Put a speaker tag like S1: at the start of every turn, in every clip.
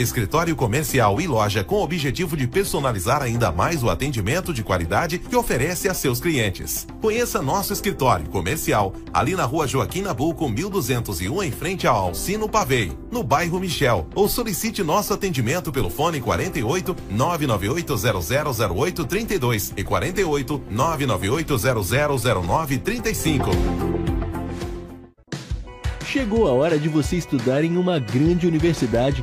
S1: Escritório comercial e loja com o objetivo de personalizar ainda mais o atendimento de qualidade que oferece a seus clientes. Conheça nosso escritório comercial ali na rua Joaquim Nabuco, 1201, em frente ao Alcino Pavei, no bairro Michel, ou solicite nosso atendimento pelo fone 48 998 0008 32 e 48 998 000935.
S2: Chegou a hora de você estudar em uma grande universidade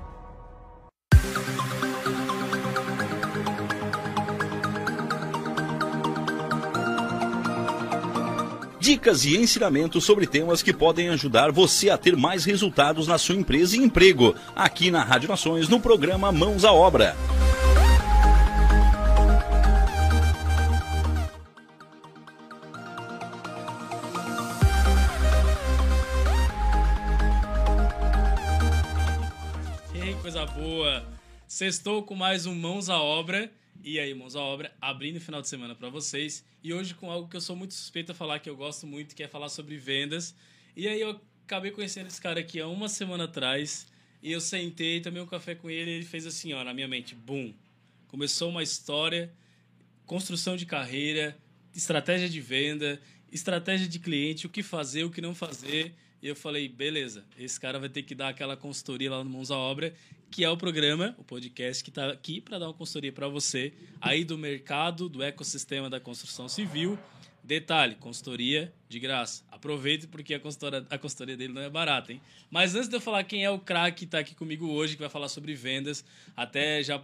S3: Dicas e ensinamentos sobre temas que podem ajudar você a ter mais resultados na sua empresa e emprego. Aqui na Rádio Nações, no programa Mãos à Obra.
S4: Sextou com mais um Mãos à Obra. E aí, Mãos à Obra, abrindo o final de semana para vocês. E hoje com algo que eu sou muito suspeito a falar, que eu gosto muito, que é falar sobre vendas. E aí eu acabei conhecendo esse cara aqui há uma semana atrás. E eu sentei, tomei um café com ele e ele fez assim, ó, na minha mente, bum. Começou uma história, construção de carreira, estratégia de venda, estratégia de cliente, o que fazer, o que não fazer. E eu falei, beleza, esse cara vai ter que dar aquela consultoria lá no Mãos à Obra que é o programa, o podcast que está aqui para dar uma consultoria para você aí do mercado, do ecossistema da construção civil. Detalhe, consultoria de graça. Aproveite porque a consultoria, a consultoria dele não é barata, hein? Mas antes de eu falar quem é o craque que está aqui comigo hoje, que vai falar sobre vendas, até já...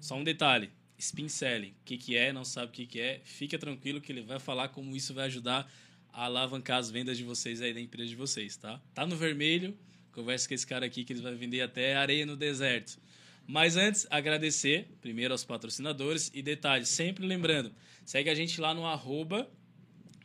S4: Só um detalhe, spin selling. O que, que é, não sabe o que, que é, fica tranquilo que ele vai falar como isso vai ajudar a alavancar as vendas de vocês aí da empresa de vocês, tá? Tá no vermelho, Conversa com esse cara aqui que eles vão vender até areia no deserto. Mas antes, agradecer primeiro aos patrocinadores e detalhe, sempre lembrando, segue a gente lá no arroba,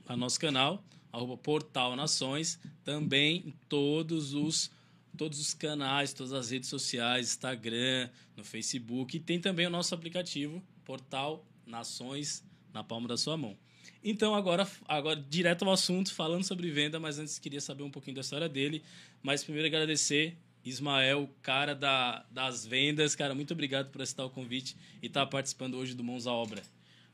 S4: no nosso canal, arroba Portal Nações, também em todos os todos os canais, todas as redes sociais, Instagram, no Facebook, e tem também o nosso aplicativo, Portal Nações, na palma da sua mão. Então, agora, agora direto ao assunto, falando sobre venda, mas antes queria saber um pouquinho da história dele. Mas primeiro agradecer Ismael, cara da, das vendas. Cara, muito obrigado por aceitar o convite e estar tá participando hoje do Mãos à Obra.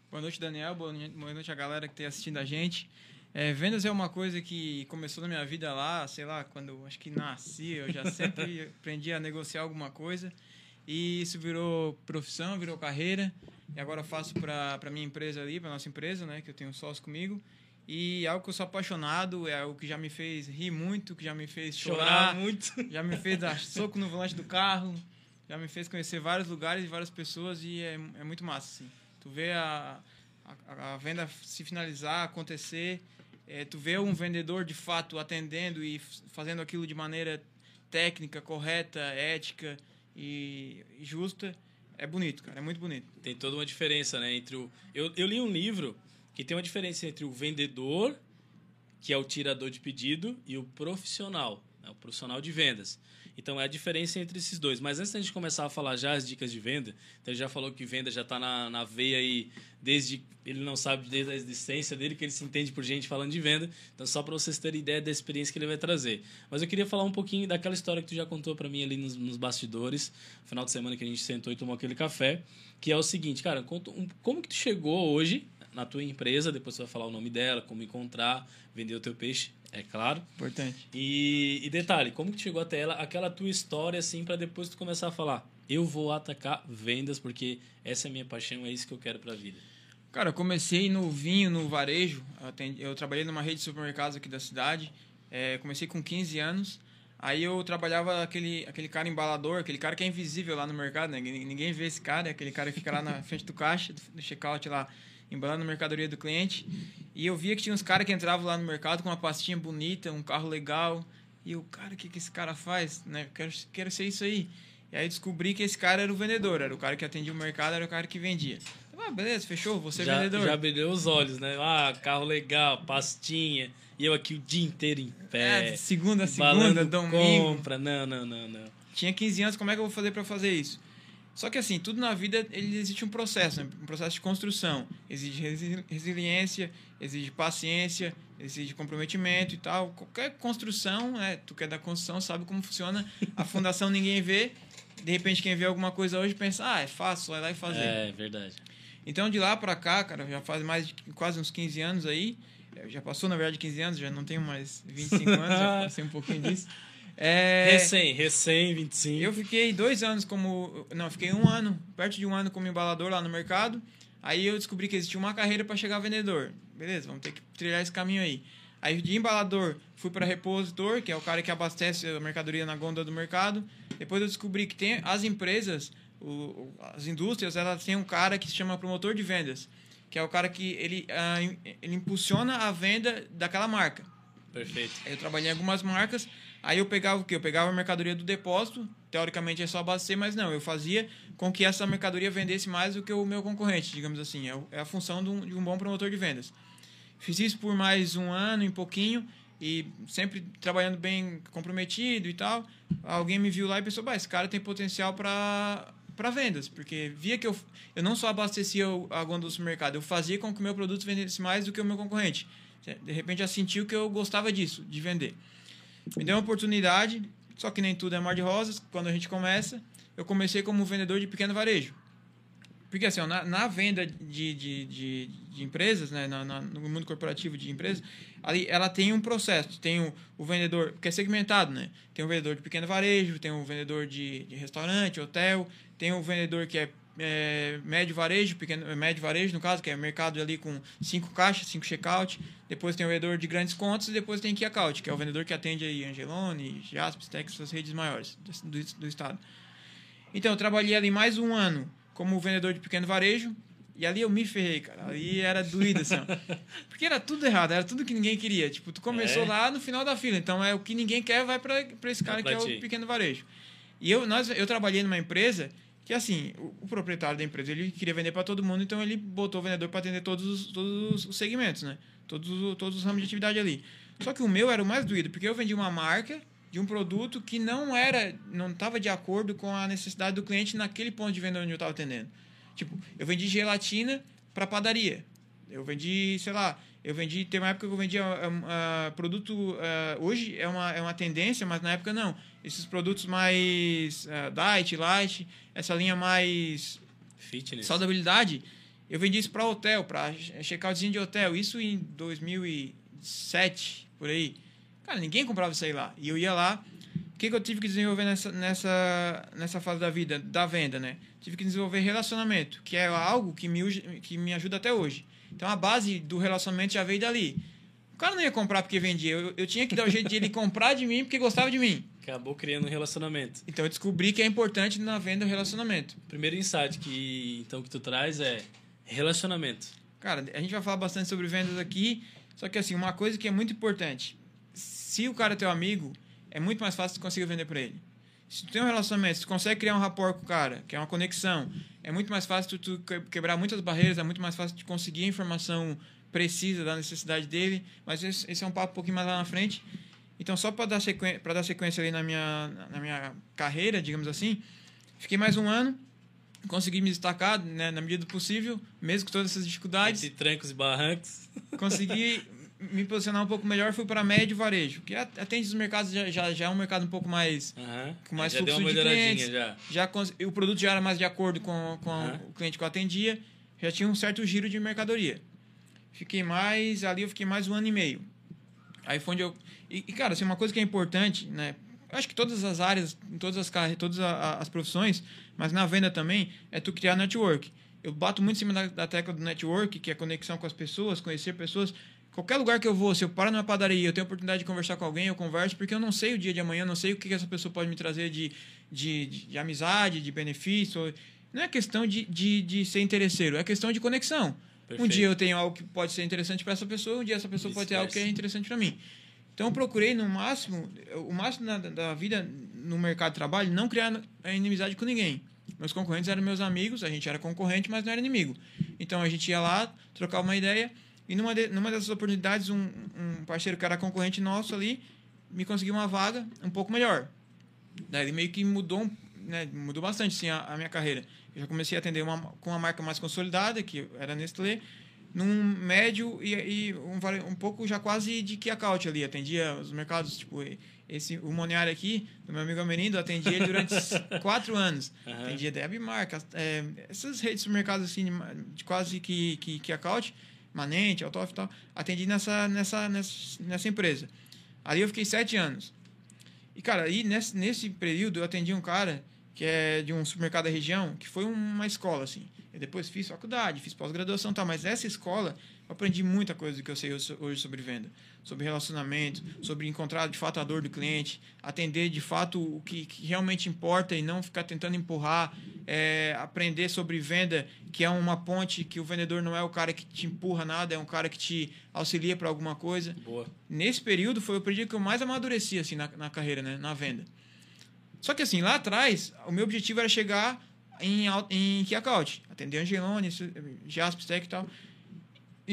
S5: Boa noite, Daniel. Boa noite a galera que está assistindo a gente. É, vendas é uma coisa que começou na minha vida lá, sei lá, quando eu acho que nasci, eu já sempre aprendi a negociar alguma coisa. E isso virou profissão, virou carreira. E agora eu faço para a minha empresa ali, para nossa empresa, né? Que eu tenho um sócio comigo. E é algo que eu sou apaixonado, é algo que já me fez rir muito, que já me fez chorar, chorar muito. Já me fez dar soco no volante do carro, já me fez conhecer vários lugares e várias pessoas e é, é muito massa, assim. Tu vê a, a, a venda se finalizar, acontecer, é, tu vê um vendedor de fato atendendo e fazendo aquilo de maneira técnica, correta, ética e, e justa é bonito, cara, é muito bonito.
S4: Tem toda uma diferença, né? Entre o. Eu, eu li um livro que tem uma diferença entre o vendedor, que é o tirador de pedido, e o profissional, né? o profissional de vendas. Então é a diferença entre esses dois. Mas antes da gente começar a falar já as dicas de venda, então ele já falou que venda já está na, na veia aí desde. Ele não sabe desde a existência dele, que ele se entende por gente falando de venda. Então, só para vocês terem ideia da experiência que ele vai trazer. Mas eu queria falar um pouquinho daquela história que tu já contou para mim ali nos, nos bastidores, no final de semana que a gente sentou e tomou aquele café, que é o seguinte, cara, conta um, como que tu chegou hoje na tua empresa, depois você vai falar o nome dela, como encontrar, vender o teu peixe, é claro.
S5: Importante.
S4: E, e detalhe, como que chegou até ela, aquela tua história, assim, para depois tu começar a falar, eu vou atacar vendas, porque essa é a minha paixão, é isso que eu quero pra vida.
S5: Cara, eu comecei no vinho, no varejo. Eu, atendi, eu trabalhei numa rede de supermercados aqui da cidade. É, comecei com 15 anos. Aí eu trabalhava aquele, aquele cara embalador, aquele cara que é invisível lá no mercado, né? Ninguém vê esse cara, é aquele cara que fica lá na frente do caixa, do checkout lá, embalando a mercadoria do cliente. E eu via que tinha uns caras que entravam lá no mercado com uma pastinha bonita, um carro legal. E eu, cara, o que, que esse cara faz? Né? Quero, quero ser isso aí. E aí descobri que esse cara era o vendedor, era o cara que atendia o mercado, era o cara que vendia. Ah, beleza, fechou, você é
S4: já,
S5: vendedor.
S4: Já brilhou os olhos, né? Ah, carro legal, pastinha. E eu aqui o dia inteiro em pé.
S5: É, segunda, segunda, domingo.
S4: compra. Não, não, não, não.
S5: Tinha 15 anos, como é que eu vou fazer para fazer isso? Só que assim, tudo na vida ele existe um processo, né? um processo de construção. Exige resiliência, exige paciência, exige comprometimento e tal. Qualquer construção, né? Tu que é da construção, sabe como funciona. A fundação ninguém vê. De repente, quem vê alguma coisa hoje pensa, ah, é fácil, vai lá e fazer.
S4: É, verdade.
S5: Então, de lá para cá, cara, já faz mais de quase uns 15 anos aí. Já passou, na verdade, 15 anos, já não tenho mais 25 anos, já passei um pouquinho disso.
S4: É, recém, recém, 25.
S5: Eu fiquei dois anos como. Não, fiquei um ano, perto de um ano como embalador lá no mercado. Aí eu descobri que existia uma carreira para chegar a vendedor. Beleza, vamos ter que trilhar esse caminho aí. Aí de embalador fui para repositor, que é o cara que abastece a mercadoria na gôndola do mercado. Depois eu descobri que tem as empresas o, as indústrias elas têm um cara que se chama promotor de vendas, que é o cara que ele, uh, ele impulsiona a venda daquela marca.
S4: Perfeito.
S5: Eu trabalhei em algumas marcas, aí eu pegava o quê? Eu pegava a mercadoria do depósito, teoricamente é só abastecer, mas não, eu fazia com que essa mercadoria vendesse mais do que o meu concorrente, digamos assim. É, é a função de um, de um bom promotor de vendas. Fiz isso por mais um ano e pouquinho, e sempre trabalhando bem comprometido e tal. Alguém me viu lá e pensou, bah, esse cara tem potencial para para vendas, porque via que eu, eu não só abastecia a gôndola do supermercado, eu fazia com que o meu produto vendesse mais do que o meu concorrente. De repente já sentiu que eu gostava disso, de vender. Me deu uma oportunidade, só que nem tudo é mar de rosas. Quando a gente começa, eu comecei como vendedor de pequeno varejo. Porque assim, na, na venda de, de, de, de empresas, né, na, na, no mundo corporativo de empresas, ali ela tem um processo. Tem o, o vendedor, que é segmentado, né? Tem o vendedor de pequeno varejo, tem o vendedor de, de restaurante, hotel, tem o vendedor que é, é, médio varejo, pequeno, médio varejo, no caso, que é mercado ali com cinco caixas, cinco checkout. Depois tem o vendedor de grandes contas e depois tem key account, que é o vendedor que atende aí Angelone, Jaspis, Texas, as redes maiores do, do estado. Então, eu trabalhei ali mais um ano como vendedor de pequeno varejo. E ali eu me ferrei, cara. Ali era doído, assim. Porque era tudo errado, era tudo que ninguém queria. Tipo, tu começou é. lá no final da fila. Então é o que ninguém quer, vai para esse cara que é o pequeno varejo. E eu, nós, eu trabalhei numa empresa que, assim, o, proprietário da empresa, ele queria vender para todo mundo, então ele botou o vendedor para atender todos os, todos os segmentos, né? Todos, todos os ramos de atividade ali. Só que o meu era o mais doído, porque eu vendi uma marca de um produto que não era, não estava de acordo com a necessidade do cliente naquele ponto de venda onde eu estava atendendo. Tipo, eu vendi gelatina para padaria. Eu vendi, sei lá, eu vendi, tem uma época que eu vendia uh, uh, produto, uh, hoje é uma, é uma tendência, mas na época não. Esses produtos mais diet, light, essa linha mais
S4: Fitness.
S5: saudabilidade, eu vendi isso para hotel, para checkoutzinho de hotel, isso em 2007, por aí. Cara, ninguém comprava isso aí lá. E eu ia lá. O que, que eu tive que desenvolver nessa, nessa, nessa fase da vida, da venda, né? Tive que desenvolver relacionamento, que é algo que me, que me ajuda até hoje. Então a base do relacionamento já veio dali. O cara não ia comprar porque vendia. Eu, eu tinha que dar o jeito de ele comprar de mim porque gostava de mim.
S4: Acabou criando um relacionamento.
S5: Então eu descobri que é importante na venda o relacionamento.
S4: Primeiro insight que então que tu traz é relacionamento.
S5: Cara, a gente vai falar bastante sobre vendas aqui, só que assim, uma coisa que é muito importante se o cara é teu amigo, é muito mais fácil de conseguir vender para ele. Se tu tem um relacionamento, se tu consegue criar um rapport com o cara, que é uma conexão, é muito mais fácil tu, tu que- quebrar muitas barreiras, é muito mais fácil de conseguir a informação precisa da necessidade dele, mas esse, esse é um papo um pouquinho mais lá na frente. Então, só para dar, sequen dar sequência ali na minha, na minha carreira, digamos assim, fiquei mais um ano, consegui me destacar né, na medida do possível, mesmo com todas essas dificuldades
S4: Entre trancos e barrancos.
S5: consegui me posicionar um pouco melhor, fui para médio varejo, que at- atende os mercados já, já, já é um mercado um pouco mais
S4: Aham.
S5: com mais
S4: já deu
S5: fluxo
S4: uma
S5: de clientes,
S4: já.
S5: já o produto já era mais de acordo com, com
S4: Aham.
S5: o cliente que eu atendia, já tinha um certo giro de mercadoria. Fiquei mais ali, eu fiquei mais um ano e meio. Aí foi onde eu e, e, cara, assim, uma coisa que é importante, né? Eu acho que todas as áreas, em todas as carre- todas as profissões, mas na venda também, é tu criar network. Eu bato muito em cima da, da tecla do network, que é conexão com as pessoas, conhecer pessoas. Qualquer lugar que eu vou, se eu paro numa padaria, eu tenho a oportunidade de conversar com alguém, eu converso, porque eu não sei o dia de amanhã, eu não sei o que essa pessoa pode me trazer de, de, de, de amizade, de benefício. Não é questão de, de, de ser interesseiro, é questão de conexão. Um
S4: Perfeito.
S5: dia eu tenho algo que pode ser interessante para essa pessoa, um dia essa pessoa pode ter algo que é interessante para mim. Então eu procurei no máximo, o máximo da, da vida no mercado de trabalho, não criar inimizade com ninguém. Meus concorrentes eram meus amigos, a gente era concorrente, mas não era inimigo. Então a gente ia lá, trocava uma ideia, e numa, de, numa dessas oportunidades, um, um parceiro que era concorrente nosso ali me conseguiu uma vaga um pouco melhor. Daí ele meio que mudou, né, mudou bastante sim, a, a minha carreira. Eu já comecei a atender uma, com uma marca mais consolidada, que era a Nestlé, num médio e, e um, um pouco já quase de key account ali. Atendia os mercados, tipo, esse, o Moniari aqui, do meu amigo Amerindo, atendia ele durante quatro anos.
S4: Aham.
S5: Atendia Deb Marca, é, essas redes de supermercados assim, de, de quase que, que, que account, Manente, Autof e tal, atendi nessa, nessa, nessa, nessa empresa. Ali eu fiquei sete anos. E, cara, aí nesse, nesse período eu atendi um cara que é de um supermercado da região, que foi uma escola, assim. Eu depois fiz faculdade, fiz pós-graduação e tal, mas nessa escola aprendi muita coisa do que eu sei hoje sobre venda. Sobre relacionamento, sobre encontrar de fato a dor do cliente, atender de fato o que, que realmente importa e não ficar tentando empurrar, é, aprender sobre venda, que é uma ponte que o vendedor não é o cara que te empurra nada, é um cara que te auxilia para alguma coisa
S4: Boa.
S5: nesse período foi o período que eu mais amadureci assim na, na carreira, né, na venda. Só que assim, lá atrás, o meu objetivo era chegar em em key account, atender Angelone, su- Jaspis Tech e tal.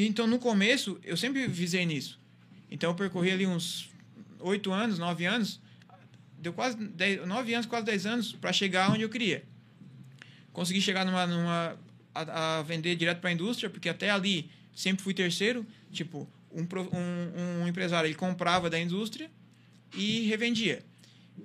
S5: Então no começo eu sempre visei nisso. Então eu percorri ali uns oito anos, nove anos, deu quase dez, nove anos, quase dez anos para chegar onde eu queria. Consegui chegar numa, numa a, a vender direto para a indústria, porque até ali sempre fui terceiro. Tipo, um, um, um empresário ele comprava da indústria e revendia.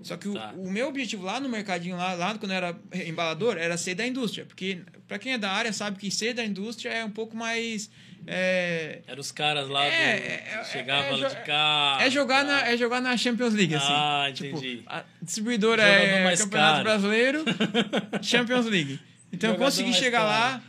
S5: Só que o-
S4: Tá.
S5: o, meu objetivo lá no mercadinho, lá, lá quando eu era embalador, era ser da indústria. Porque, para quem é da área, sabe que ser da indústria é um pouco mais. É,
S4: Eram os caras lá
S5: É,
S4: do.
S5: é, é,
S4: chegava
S5: é
S4: lá de carro.
S5: é, jogar
S4: tá.
S5: na, é jogar na Champions League, assim.
S4: Ah,
S5: Tipo,
S4: entendi.
S5: a distribuidora
S4: Jogador
S5: é
S4: mais
S5: Campeonato
S4: caro.
S5: Brasileiro, Champions League. Então eu
S4: Jogador
S5: consegui
S4: mais
S5: chegar
S4: caro.
S5: lá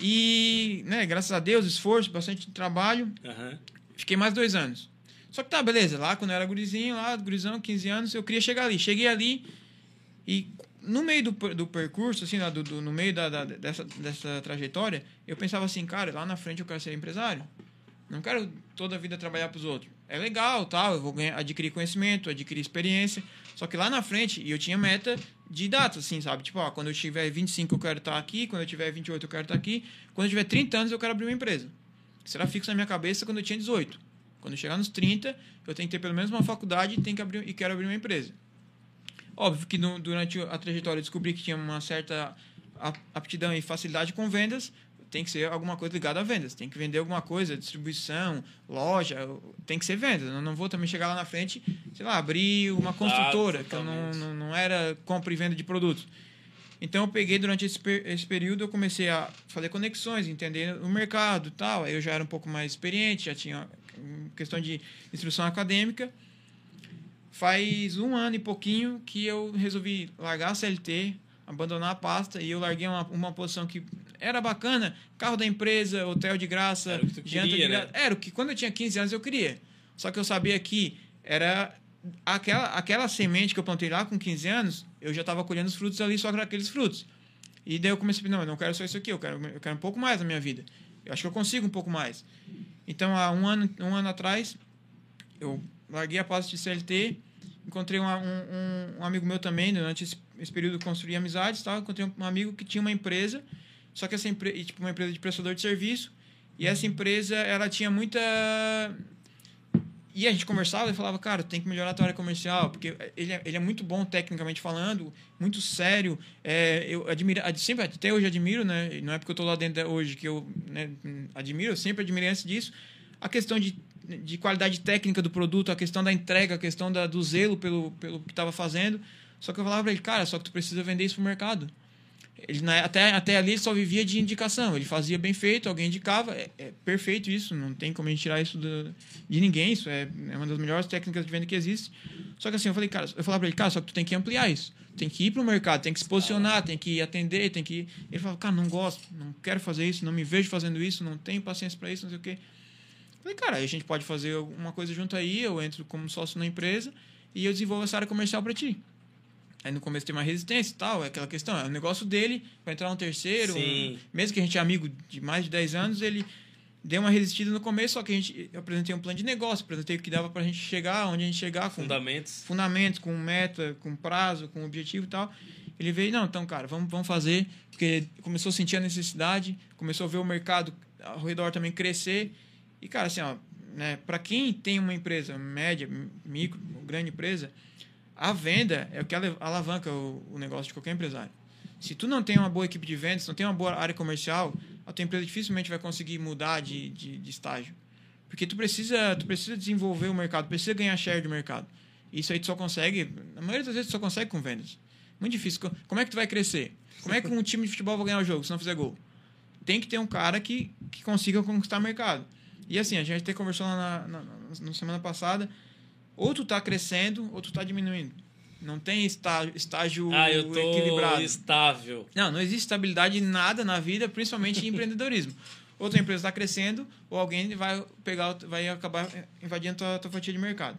S5: e, né, graças a Deus, esforço, bastante trabalho,
S4: Aham.
S5: fiquei mais dois anos. Só que tá, beleza, lá quando eu era gurizinho, lá, gurizão, 15 anos, eu queria chegar ali. Cheguei ali e no meio do, do percurso, assim, do, do- no meio da, da- dessa, dessa trajetória, eu pensava assim, cara, lá na frente eu quero ser empresário. Não quero toda a vida trabalhar para os outros. É legal, tal, eu vou ganhar, adquirir conhecimento, adquirir experiência. Só que lá na frente, e eu tinha meta de data, assim, sabe? Tipo, ó, quando eu tiver 25 eu quero estar aqui, quando eu tiver 28 eu quero estar aqui, quando eu tiver 30 anos eu quero abrir uma empresa. Era fixo na minha cabeça quando eu tinha 18. Quando eu chegar nos 30, eu tenho que ter pelo menos uma faculdade e, tenho que abrir, e quero abrir uma empresa. Óbvio que no- durante a trajetória eu descobri que tinha uma certa aptidão e facilidade com vendas, tem que ser alguma coisa ligada a vendas. Tem que vender alguma coisa, distribuição, loja, tem que ser vendas. Eu não vou também chegar lá na frente, sei lá, abrir uma construtora, que eu não, não, não era compra e venda de produtos. Então eu peguei durante esse, esse período, eu comecei a fazer conexões, entender o mercado tal. Aí eu já era um pouco mais experiente, já tinha questão de instrução acadêmica. Faz um ano e pouquinho que eu resolvi largar a CLT, abandonar a pasta e eu larguei uma, uma posição que era bacana, carro da empresa, hotel de graça,
S4: Era o que queria,
S5: de graça.
S4: né?
S5: Era o que quando eu tinha 15 anos eu queria. Só que eu sabia que era aquela, aquela semente que eu plantei lá com 15 anos, eu já estava colhendo os frutos ali, só aqueles frutos. E daí eu comecei a pensar, não, eu não quero só isso aqui, eu quero, eu quero um pouco mais na minha vida. Eu acho que eu consigo um pouco mais. Então, há um ano, um ano atrás, eu larguei a pasta de CLT encontrei uma- um, um, amigo meu também, durante esse, esse período construí amizades tal. Encontrei um amigo que tinha uma empresa, só que essa empresa, tipo, uma empresa de prestador de serviço. E essa empresa, ela tinha muita. E a gente conversava e falava, cara, tem que melhorar a tua área comercial, porque ele é, ele é muito bom tecnicamente falando, muito sério. É, eu admiro, ad- sempre, até hoje admiro, né? Não é porque eu tô lá dentro hoje que eu né, admiro, eu sempre admirei antes disso. A questão de, de qualidade técnica do produto, a questão da entrega, a questão da, do zelo pelo, pelo que estava fazendo. Só que eu falava pra ele, cara, só que tu precisa vender isso pro mercado. Ele, na- até, até ali só vivia de indicação. Ele fazia bem feito, alguém indicava. É, é perfeito isso, não tem como a gente tirar isso do- de ninguém. Isso é, é uma das melhores técnicas de venda que existe. Só que assim, eu falei, cara, eu falava pra ele, cara, só que tu tem que ampliar isso. Tem que ir pro mercado, tem que se posicionar, tem que atender, tem que. Ele falava, cara, não gosto, não quero fazer isso, não me vejo fazendo isso, não tenho paciência para isso, não sei o quê. Eu Falei, cara, a gente pode fazer uma coisa junto aí, eu entro como sócio na empresa e eu desenvolvo essa área comercial para ti. Aí no começo tem uma resistência e tal, é aquela questão, é o negócio dele, vai entrar um terceiro, um- mesmo que a gente é amigo de mais de 10 anos, ele deu uma resistida no começo, só que a gente, eu apresentei um plano de negócio, apresentei o que dava pra gente chegar, onde a gente chegar, com
S4: Fundamentos.
S5: fundamentos, com meta, com prazo, com objetivo e tal. Ele veio, não, então, cara, vamos, vamos fazer, porque começou a sentir a necessidade, começou a ver o mercado ao redor também crescer. E, cara, assim, ó, né, para quem tem uma empresa média, micro, grande empresa, a venda é o que alavanca o, o negócio de qualquer empresário. Se tu não tem uma boa equipe de vendas, não tem uma boa área comercial, a tua empresa dificilmente vai conseguir mudar de, de, de estágio. Porque tu precisa, tu precisa desenvolver o mercado, precisa ganhar share do mercado. Isso aí tu só consegue, na maioria das vezes tu só consegue com vendas. Muito difícil. Co- Como é que tu vai crescer? Como é que um time de futebol vai ganhar o jogo se não fizer gol? Tem que ter um cara que, que consiga conquistar o mercado. E assim, a gente até conversou na, na- na semana passada, ou tu tá crescendo ou tu tá diminuindo. Não tem estágio, estágio
S4: Ah, eu tô
S5: equilibrado.
S4: estável.
S5: Não, não existe estabilidade em nada na vida, principalmente em empreendedorismo. Ou tua empresa está crescendo, ou alguém vai pegar, vai acabar invadindo tua, tua fatia de mercado.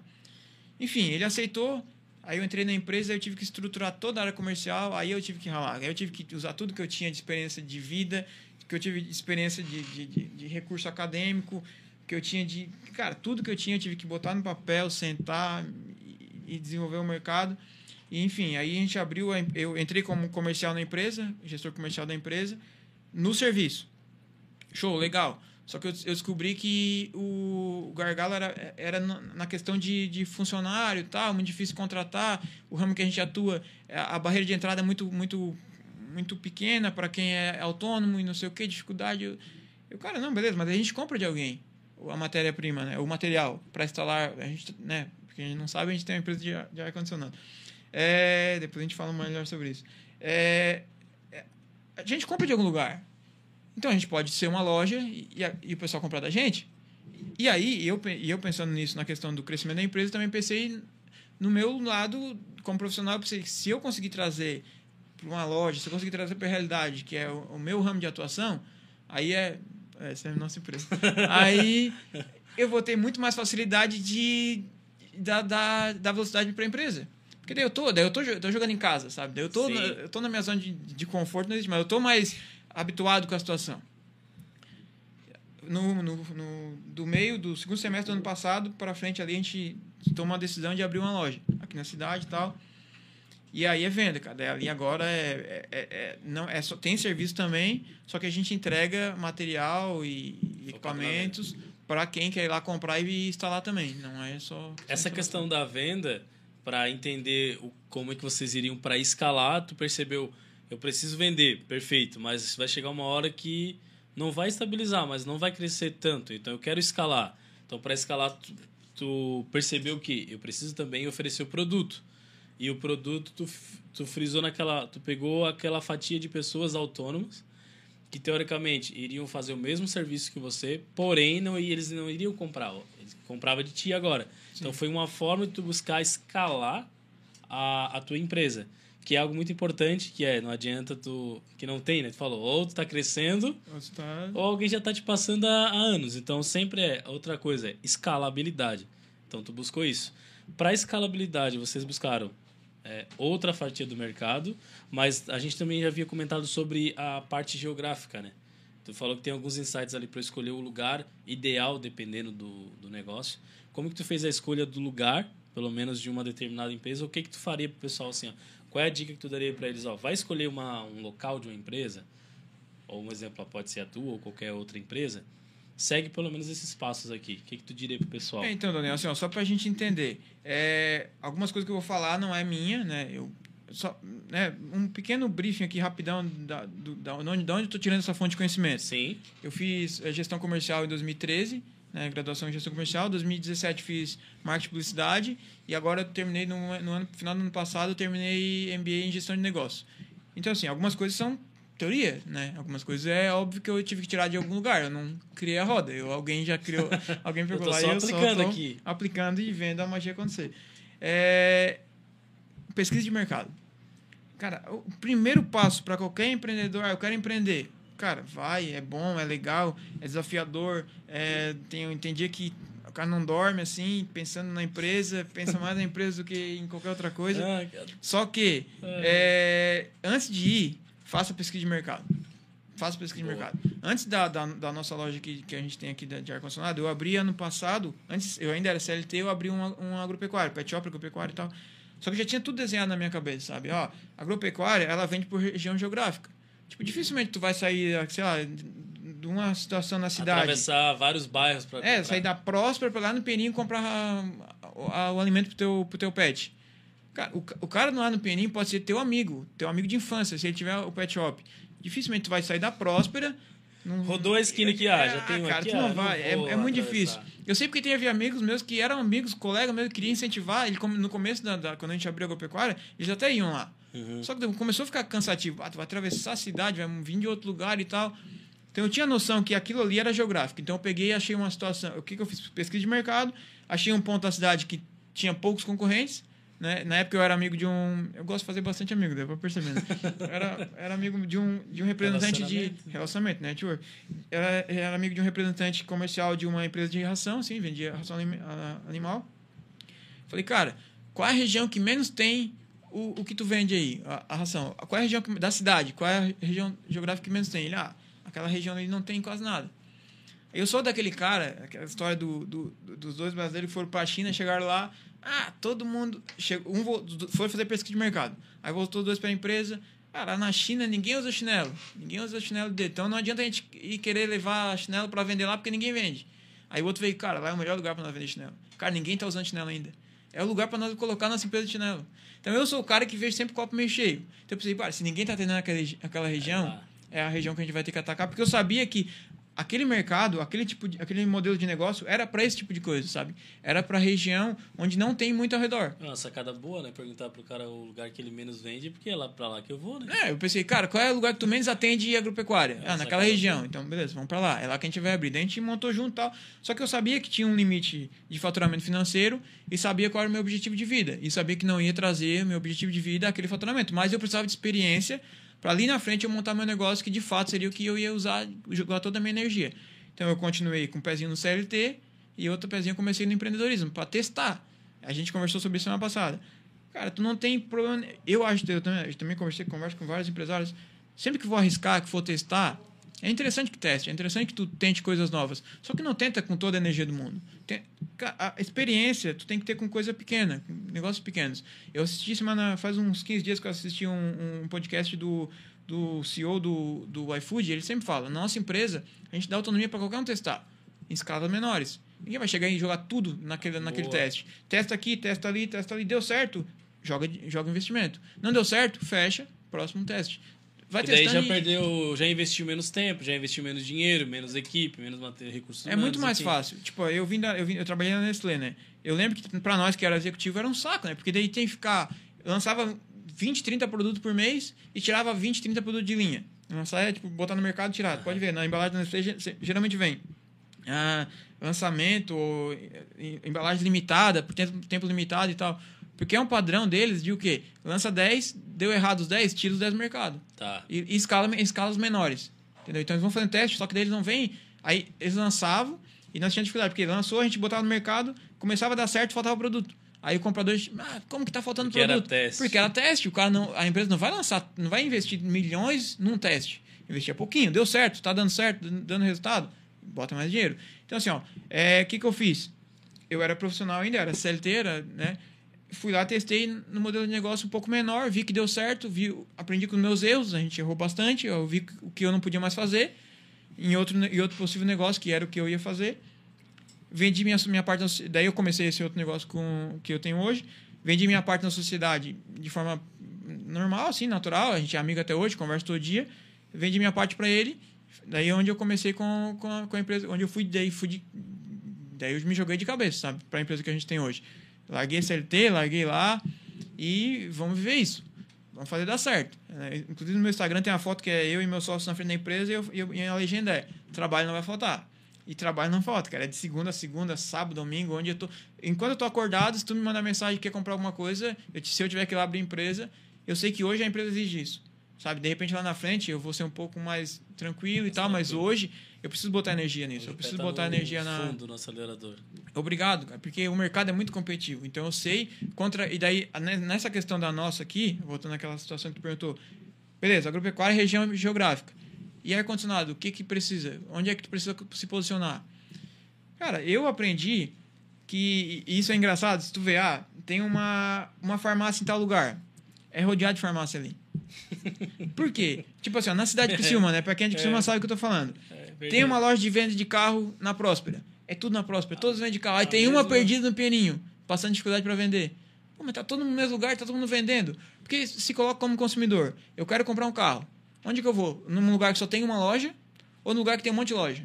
S5: Enfim, ele aceitou. Aí eu entrei na empresa, eu tive que estruturar toda a área comercial, aí eu tive que ralar. Aí eu tive que usar tudo que eu tinha de experiência de vida, que eu tive de experiência de, de, de, de recurso acadêmico, que eu tinha de. Cara, tudo que eu tinha eu tive que botar no papel, sentar e, desenvolver o mercado. E, enfim, aí a gente abriu, eu entrei como comercial na empresa, gestor comercial da empresa, no serviço. Show, legal. Só que eu, descobri que o, gargalo era, era na questão de, de funcionário e tal, muito difícil contratar. O ramo que a gente atua, a barreira de entrada é muito, muito, muito pequena para quem é autônomo e não sei o que, dificuldade. Eu, eu, cara, não, beleza, mas a gente compra de alguém a matéria-prima, né? o material para instalar. A gente, né? Porque a gente não sabe, a gente tem uma empresa de, ar- de ar-condicionado. É, depois a gente fala melhor sobre isso. É, é, a gente compra de algum lugar. Então a gente pode ser uma loja e, e o pessoal comprar da gente. E aí, eu, eu pensando nisso, na questão do crescimento da empresa, também pensei no meu lado como profissional. Eu pensei, se eu conseguir trazer para uma loja, se eu conseguir trazer para a realidade, que é o, o meu ramo de atuação, aí é. Essa é a nossa empresa. aí eu vou ter muito mais facilidade de da, da, da velocidade para a empresa. Porque daí eu tô, daí eu tô, jo- tô jogando em casa, sabe? Daí eu tô, na, eu tô na minha zona de, de conforto, não existe, mas eu tô mais habituado com a situação. No, no, no- do meio do segundo semestre do ano passado para frente ali a gente tomou uma decisão de abrir uma loja aqui na cidade e tal. E aí é venda, cara. Ali agora é, é, é- é- não é só tem serviço também, só que a gente entrega material e, e equipamentos para quem quer ir lá comprar e instalar também. Não é só
S4: Essa questão da venda, para entender o, como é que vocês iriam para escalar, tu percebeu, eu preciso vender, perfeito, mas vai chegar uma hora que não vai estabilizar, mas não vai crescer tanto. Então eu quero escalar. Então para escalar, tu, tu percebeu que eu preciso também oferecer o produto. E o produto tu, tu frisou naquela, tu pegou aquela fatia de pessoas autônomas que teoricamente iriam fazer o mesmo serviço que você, porém não eles não iriam comprar, eles compravam de ti agora. Então foi uma forma de tu buscar escalar a, a tua empresa, que é algo muito importante, que é não adianta tu que não tem, né? Tu falou, ou tu tá crescendo,
S5: Você tá-
S4: ou alguém já tá te passando há, há anos. Então sempre é outra coisa, é escalabilidade. Então tu buscou isso. Para escalabilidade, vocês buscaram é, outra fatia do mercado, mas a gente também já havia comentado sobre a parte geográfica, né? Tu falou que tem alguns insights ali para escolher o lugar ideal dependendo do, do negócio. Como que tu fez a escolha do lugar pelo menos de uma determinada empresa, o que que tu faria pro pessoal assim, ó? Qual é a dica que tu daria para eles, ó? Vai escolher uma, um local de uma empresa, ou um exemplo pode ser a tua ou qualquer outra empresa, segue pelo menos esses passos aqui. O que que tu diria pro pessoal?
S5: É, então, Daniel, assim, ó, só pra gente entender, é, algumas coisas que eu vou falar não é minha, né? Eu só, né, um pequeno briefing aqui rapidão da, do, da, onde, da onde eu estou tirando essa fonte de conhecimento.
S4: Sim.
S5: Eu fiz eh, gestão comercial em 2013, né, graduação em gestão comercial. 2017 fiz marketing e publicidade e agora eu terminei no, no ano, final do ano passado eu terminei MBA em gestão de negócio. Então assim, algumas coisas são teoria, né? Algumas coisas é óbvio que eu tive que tirar de algum lugar. Eu não criei a roda. Eu, alguém já criou, alguém pegou
S4: Eu
S5: lá e eu
S4: aplicando
S5: só
S4: aqui.
S5: aplicando e vendo a magia acontecer. É, pesquisa de mercado. Cara, o primeiro passo para qualquer empreendedor, ah, eu quero empreender. Cara, vai, é bom, é legal, é desafiador. É, tem, tem dia que o cara não dorme assim, pensando na empresa, pensa mais na empresa do que em qualquer outra coisa.
S4: Ah.
S5: Só que, é, antes de ir, faça pesquisa de mercado. Faça pesquisa
S4: Boa.
S5: de mercado. Antes da, da, da nossa loja que, que a gente tem aqui de, de ar-condicionado, eu abri ano passado, antes eu ainda era CLT, eu abri um, um agropecuário, pet shop, agropecuário e tal. Só que já tinha tudo desenhado na minha cabeça, sabe? Ó, agropecuária, ela vende por região geográfica. Tipo, dificilmente tu vai sair, sei lá, de uma situação na cidade.
S4: Atravessar vários bairros para
S5: É, sair da Próspera pra lá no Peninho comprar ah, ah, o alimento pro teu, pro teu pet. Cara, o, o cara lá no Peninho pode ser teu amigo, teu amigo de infância, se ele tiver o pet shop. Dificilmente tu vai sair da Próspera. Não,
S4: Rodou a esquina aqui, ah, já tem um
S5: cara,
S4: aqui,
S5: tu não
S4: ah, não
S5: vai. É,
S4: vou
S5: é muito
S4: atravessar.
S5: difícil. Eu sei porque teve amigos meus que eram amigos, colegas meus, que queriam incentivar. Ele, no começo, da, da- quando a gente abriu a agropecuária, eles até iam lá.
S4: Uhum.
S5: Só que começou a ficar cansativo. Ah, tu vai atravessar a cidade, vai vir de outro lugar e tal. Então eu tinha noção que aquilo ali era geográfico. Então eu peguei e achei uma situação. O que, que eu fiz? Pesquisa de mercado. Achei um ponto da cidade que tinha poucos concorrentes. Né? Na época eu era amigo de um. Eu gosto de fazer bastante amigo, deu pra perceber. Né? Era, era amigo de um, de um representante de.
S4: Relacionamento.
S5: Relacionamento, network. Era, era amigo de um representante comercial de uma empresa de ração, assim, vendia ração animal. Falei, cara, qual é a região que menos tem o, o que tu vende aí, a, a ração? Qual é a região que- da cidade? Qual é a região geográfica que menos tem? Ele, ah, aquela região ali não tem quase nada. Eu sou daquele cara, aquela história do, do- do- dos dois brasileiros que foram para a China, chegaram lá, ah, todo mundo. Chegou, um foi fazer pesquisa de mercado. Aí voltou dois para a empresa. Cara, na China ninguém usa chinelo. Ninguém usa chinelo de. Então não adianta a gente ir querer levar chinelo para vender lá porque ninguém vende. Aí o outro veio, cara, lá é o melhor lugar para nós vender chinelo. Cara, ninguém tá usando chinelo ainda. É o lugar para nós colocar nossa empresa de chinelo. Então eu sou o cara que vejo sempre o copo meio cheio. Então eu pensei, cara, se ninguém tá atendendo aquela, aquela região,
S4: lá.
S5: é a região que a gente vai ter que atacar, porque eu sabia que aquele mercado, aquele tipo de, aquele modelo de negócio era para esse tipo de coisa, sabe? Era para região onde não tem muito ao redor.
S4: É uma sacada boa, né? Perguntar pro cara o lugar que ele menos vende, porque é lá pra lá que eu vou, né?
S5: É, eu pensei, cara, qual é o lugar que tu menos atende agropecuária? ah, naquela região.
S4: boa.
S5: Então, beleza, vamos pra lá. É lá que a gente vai abrir. Daí a gente montou junto e tal. Só que eu sabia que tinha um limite de faturamento financeiro e sabia qual era o meu objetivo de vida. E sabia que não ia trazer meu objetivo de vida aquele faturamento. Mas eu precisava de experiência para ali na frente eu montar meu negócio que de fato seria o que eu ia usar, jogar toda a minha energia. Então eu continuei com um pezinho no CLT e outro pezinho eu comecei no empreendedorismo para testar. A gente conversou sobre isso semana passada. Cara, tu não tem problema. Eu acho, eu também, eu também conversei, converso com vários empresários. Sempre que vou arriscar, que for testar, é interessante que teste, é interessante que tu tente coisas novas. Só que não tenta com toda a energia do mundo. A experiência tu tem que ter com coisa pequena, com negócios pequenos. Eu assisti semana, faz uns 15 dias que eu assisti um, um podcast do, do CEO do, do iFood. Ele sempre fala: nossa empresa, a gente dá autonomia para qualquer um testar, em escalas menores. Ninguém vai chegar e jogar tudo naquele, naquele teste. Testa aqui, testa ali, testa ali. Deu certo, joga, joga investimento. Não deu certo, fecha, próximo teste. Vai
S4: daí já
S5: e-
S4: perdeu, já investiu menos tempo, já investiu menos dinheiro, menos equipe, menos recursos
S5: É
S4: humanos,
S5: muito mais fácil. Tipo, eu vim da, eu, vim, eu trabalhei na Nestlé, né? Eu lembro que pra nós que era executivo era um saco, né? Porque daí tem que ficar. Eu lançava 20, 30 produtos por mês e tirava 20, 30 produtos de linha. Lançar é tipo botar no mercado e tirar. Pode ver, na embalagem da Nestlé ge- geralmente vem. ah, lançamento, ou, embalagem limitada, por tempo, tempo limitado e tal. Porque é um padrão deles de o quê? Lança 10, deu errado os 10, tira os 10 do mercado.
S4: Tá.
S5: E, e escala, escalas menores. Entendeu? Então eles vão fazendo teste, só que daí eles não vêm. Aí eles lançavam e nós tínhamos dificuldade, porque lançou, a gente botava no mercado, começava a dar certo, faltava produto. Aí o comprador, ah, como que tá faltando
S4: Porque era
S5: produto?
S4: teste.
S5: Porque era teste. O cara não, a empresa não vai lançar, não vai investir milhões num teste. Investir pouquinho, deu certo, tá dando certo, dando- resultado, bota mais dinheiro. Então assim, ó, é, o que que eu fiz? eu era profissional ainda, era CLT, era, né? Fui lá, testei no modelo de negócio um pouco menor, vi que deu certo, vi, aprendi com meus erros, a gente errou bastante, eu vi o que eu não podia mais fazer em outro, em outro possível negócio, que era o que eu ia fazer. Vendi minha, minha parte, daí eu comecei esse outro negócio com que eu tenho hoje. Vendi minha parte na sociedade de forma normal, assim, natural, a gente é amigo até hoje, conversa todo dia. Vendi minha parte para ele, daí é onde eu comecei com, com, a, com a empresa, onde eu fui, daí fui de, daí eu me joguei de cabeça, sabe, para a empresa que a gente tem hoje. Larguei CLT, larguei lá e vamos viver isso. Vamos fazer dar certo. É, Inclusive no meu Instagram tem uma foto que é eu e meu sócio na frente da empresa e, eu, e, a legenda é: trabalho não vai faltar. E trabalho não falta, cara. É de segunda a segunda, sábado, domingo, onde eu tô. Enquanto eu tô acordado, se tu me mandar mensagem que quer comprar alguma coisa, eu, se eu tiver que ir lá abrir empresa, eu sei que hoje a empresa exige isso. Sabe? De repente lá na frente eu vou ser um pouco mais tranquilo e tal, mas hoje eu preciso botar energia nisso. Eu preciso
S4: Tá
S5: botar energia na.
S4: fundo no acelerador.
S5: Obrigado, cara, porque o mercado é muito competitivo. Então eu sei contra. E daí, ne- nessa questão da nossa aqui, voltando àquela situação que tu perguntou, beleza, agropecuária é região geográfica. E ar-condicionado, o que que precisa? Onde é que tu precisa se posicionar? Cara, eu aprendi que e isso é engraçado, se tu ver, ah, tem uma, uma farmácia em tal lugar. É rodeado de farmácia ali. Por quê? Tipo assim, ó, na cidade de Criciúma, né? Pra quem é de Criciúma sabe o que eu tô falando.
S4: É,
S5: Tem uma loja de venda de carro na Próspera. É tudo na Próspera, todos vendem de carro. Aí
S4: a
S5: tem uma
S4: mesma-
S5: perdida no pianinho, passando dificuldade para vender. Pô, mas tá todo mundo no mesmo lugar, tá todo mundo vendendo. Porque se coloca como consumidor, eu quero comprar um carro. Onde que eu vou? Num lugar que só tem uma loja ou num lugar que tem um monte de loja?